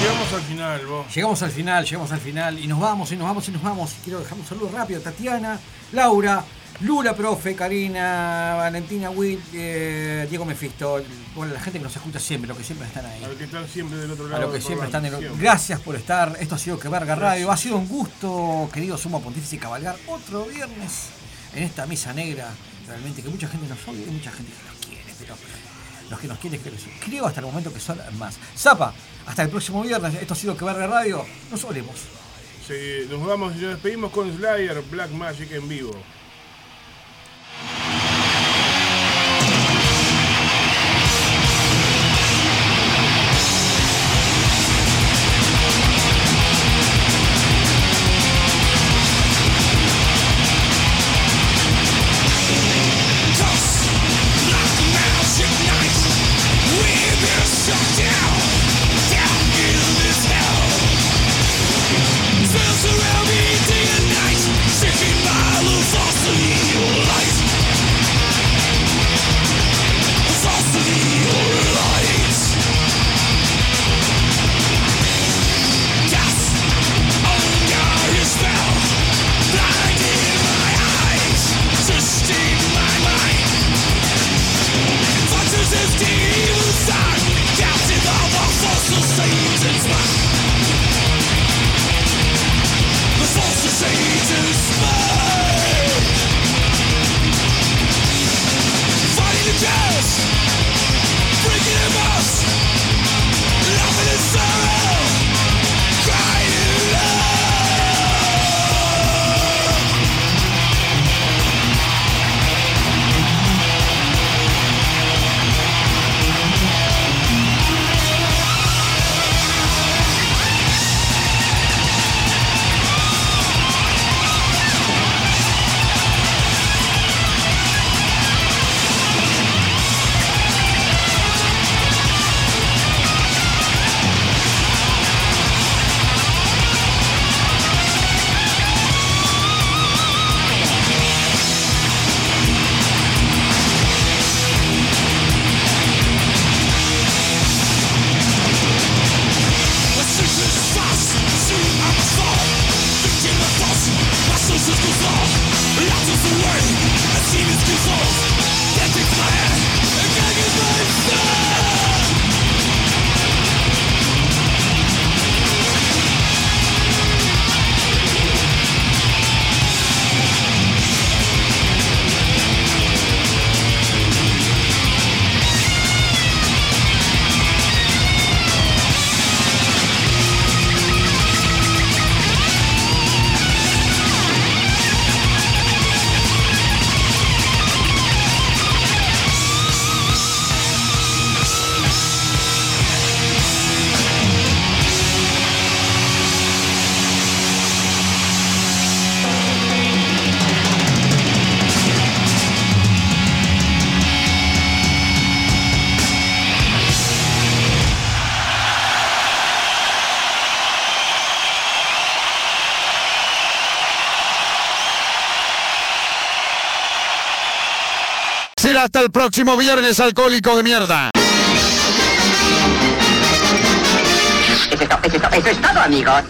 X: Llegamos al final, vos.
F: Llegamos al final, llegamos al final y nos vamos, y nos vamos, y nos vamos. Quiero dejar un saludo rápido. Tatiana, Laura, Lula, profe, Karina, Valentina Witt, eh, Diego Mefisto. Bueno, la gente que nos escucha siempre, los que siempre están ahí.
X: A los que están siempre del otro
F: A
X: lado.
F: los que
X: del
F: siempre están
X: programa,
F: de...
X: siempre.
F: Gracias por estar. Esto ha sido Que Verga Radio. Ha sido un gusto, querido Sumo Pontífice, cabalgar otro viernes en esta misa negra. Realmente que mucha gente nos odia y mucha gente que nos quiere, pero los que nos quieren que son- creo hasta el momento que son más. Zapa, hasta el próximo viernes. Esto ha sido Que Verga Radio. Nos oremos.
X: Sí, nos vamos y nos despedimos con Slayer Black Magic en vivo.
Q: Próximo viernes, alcohólico de mierda.
Z: Eso es, to- eso es to- eso es todo, amigos.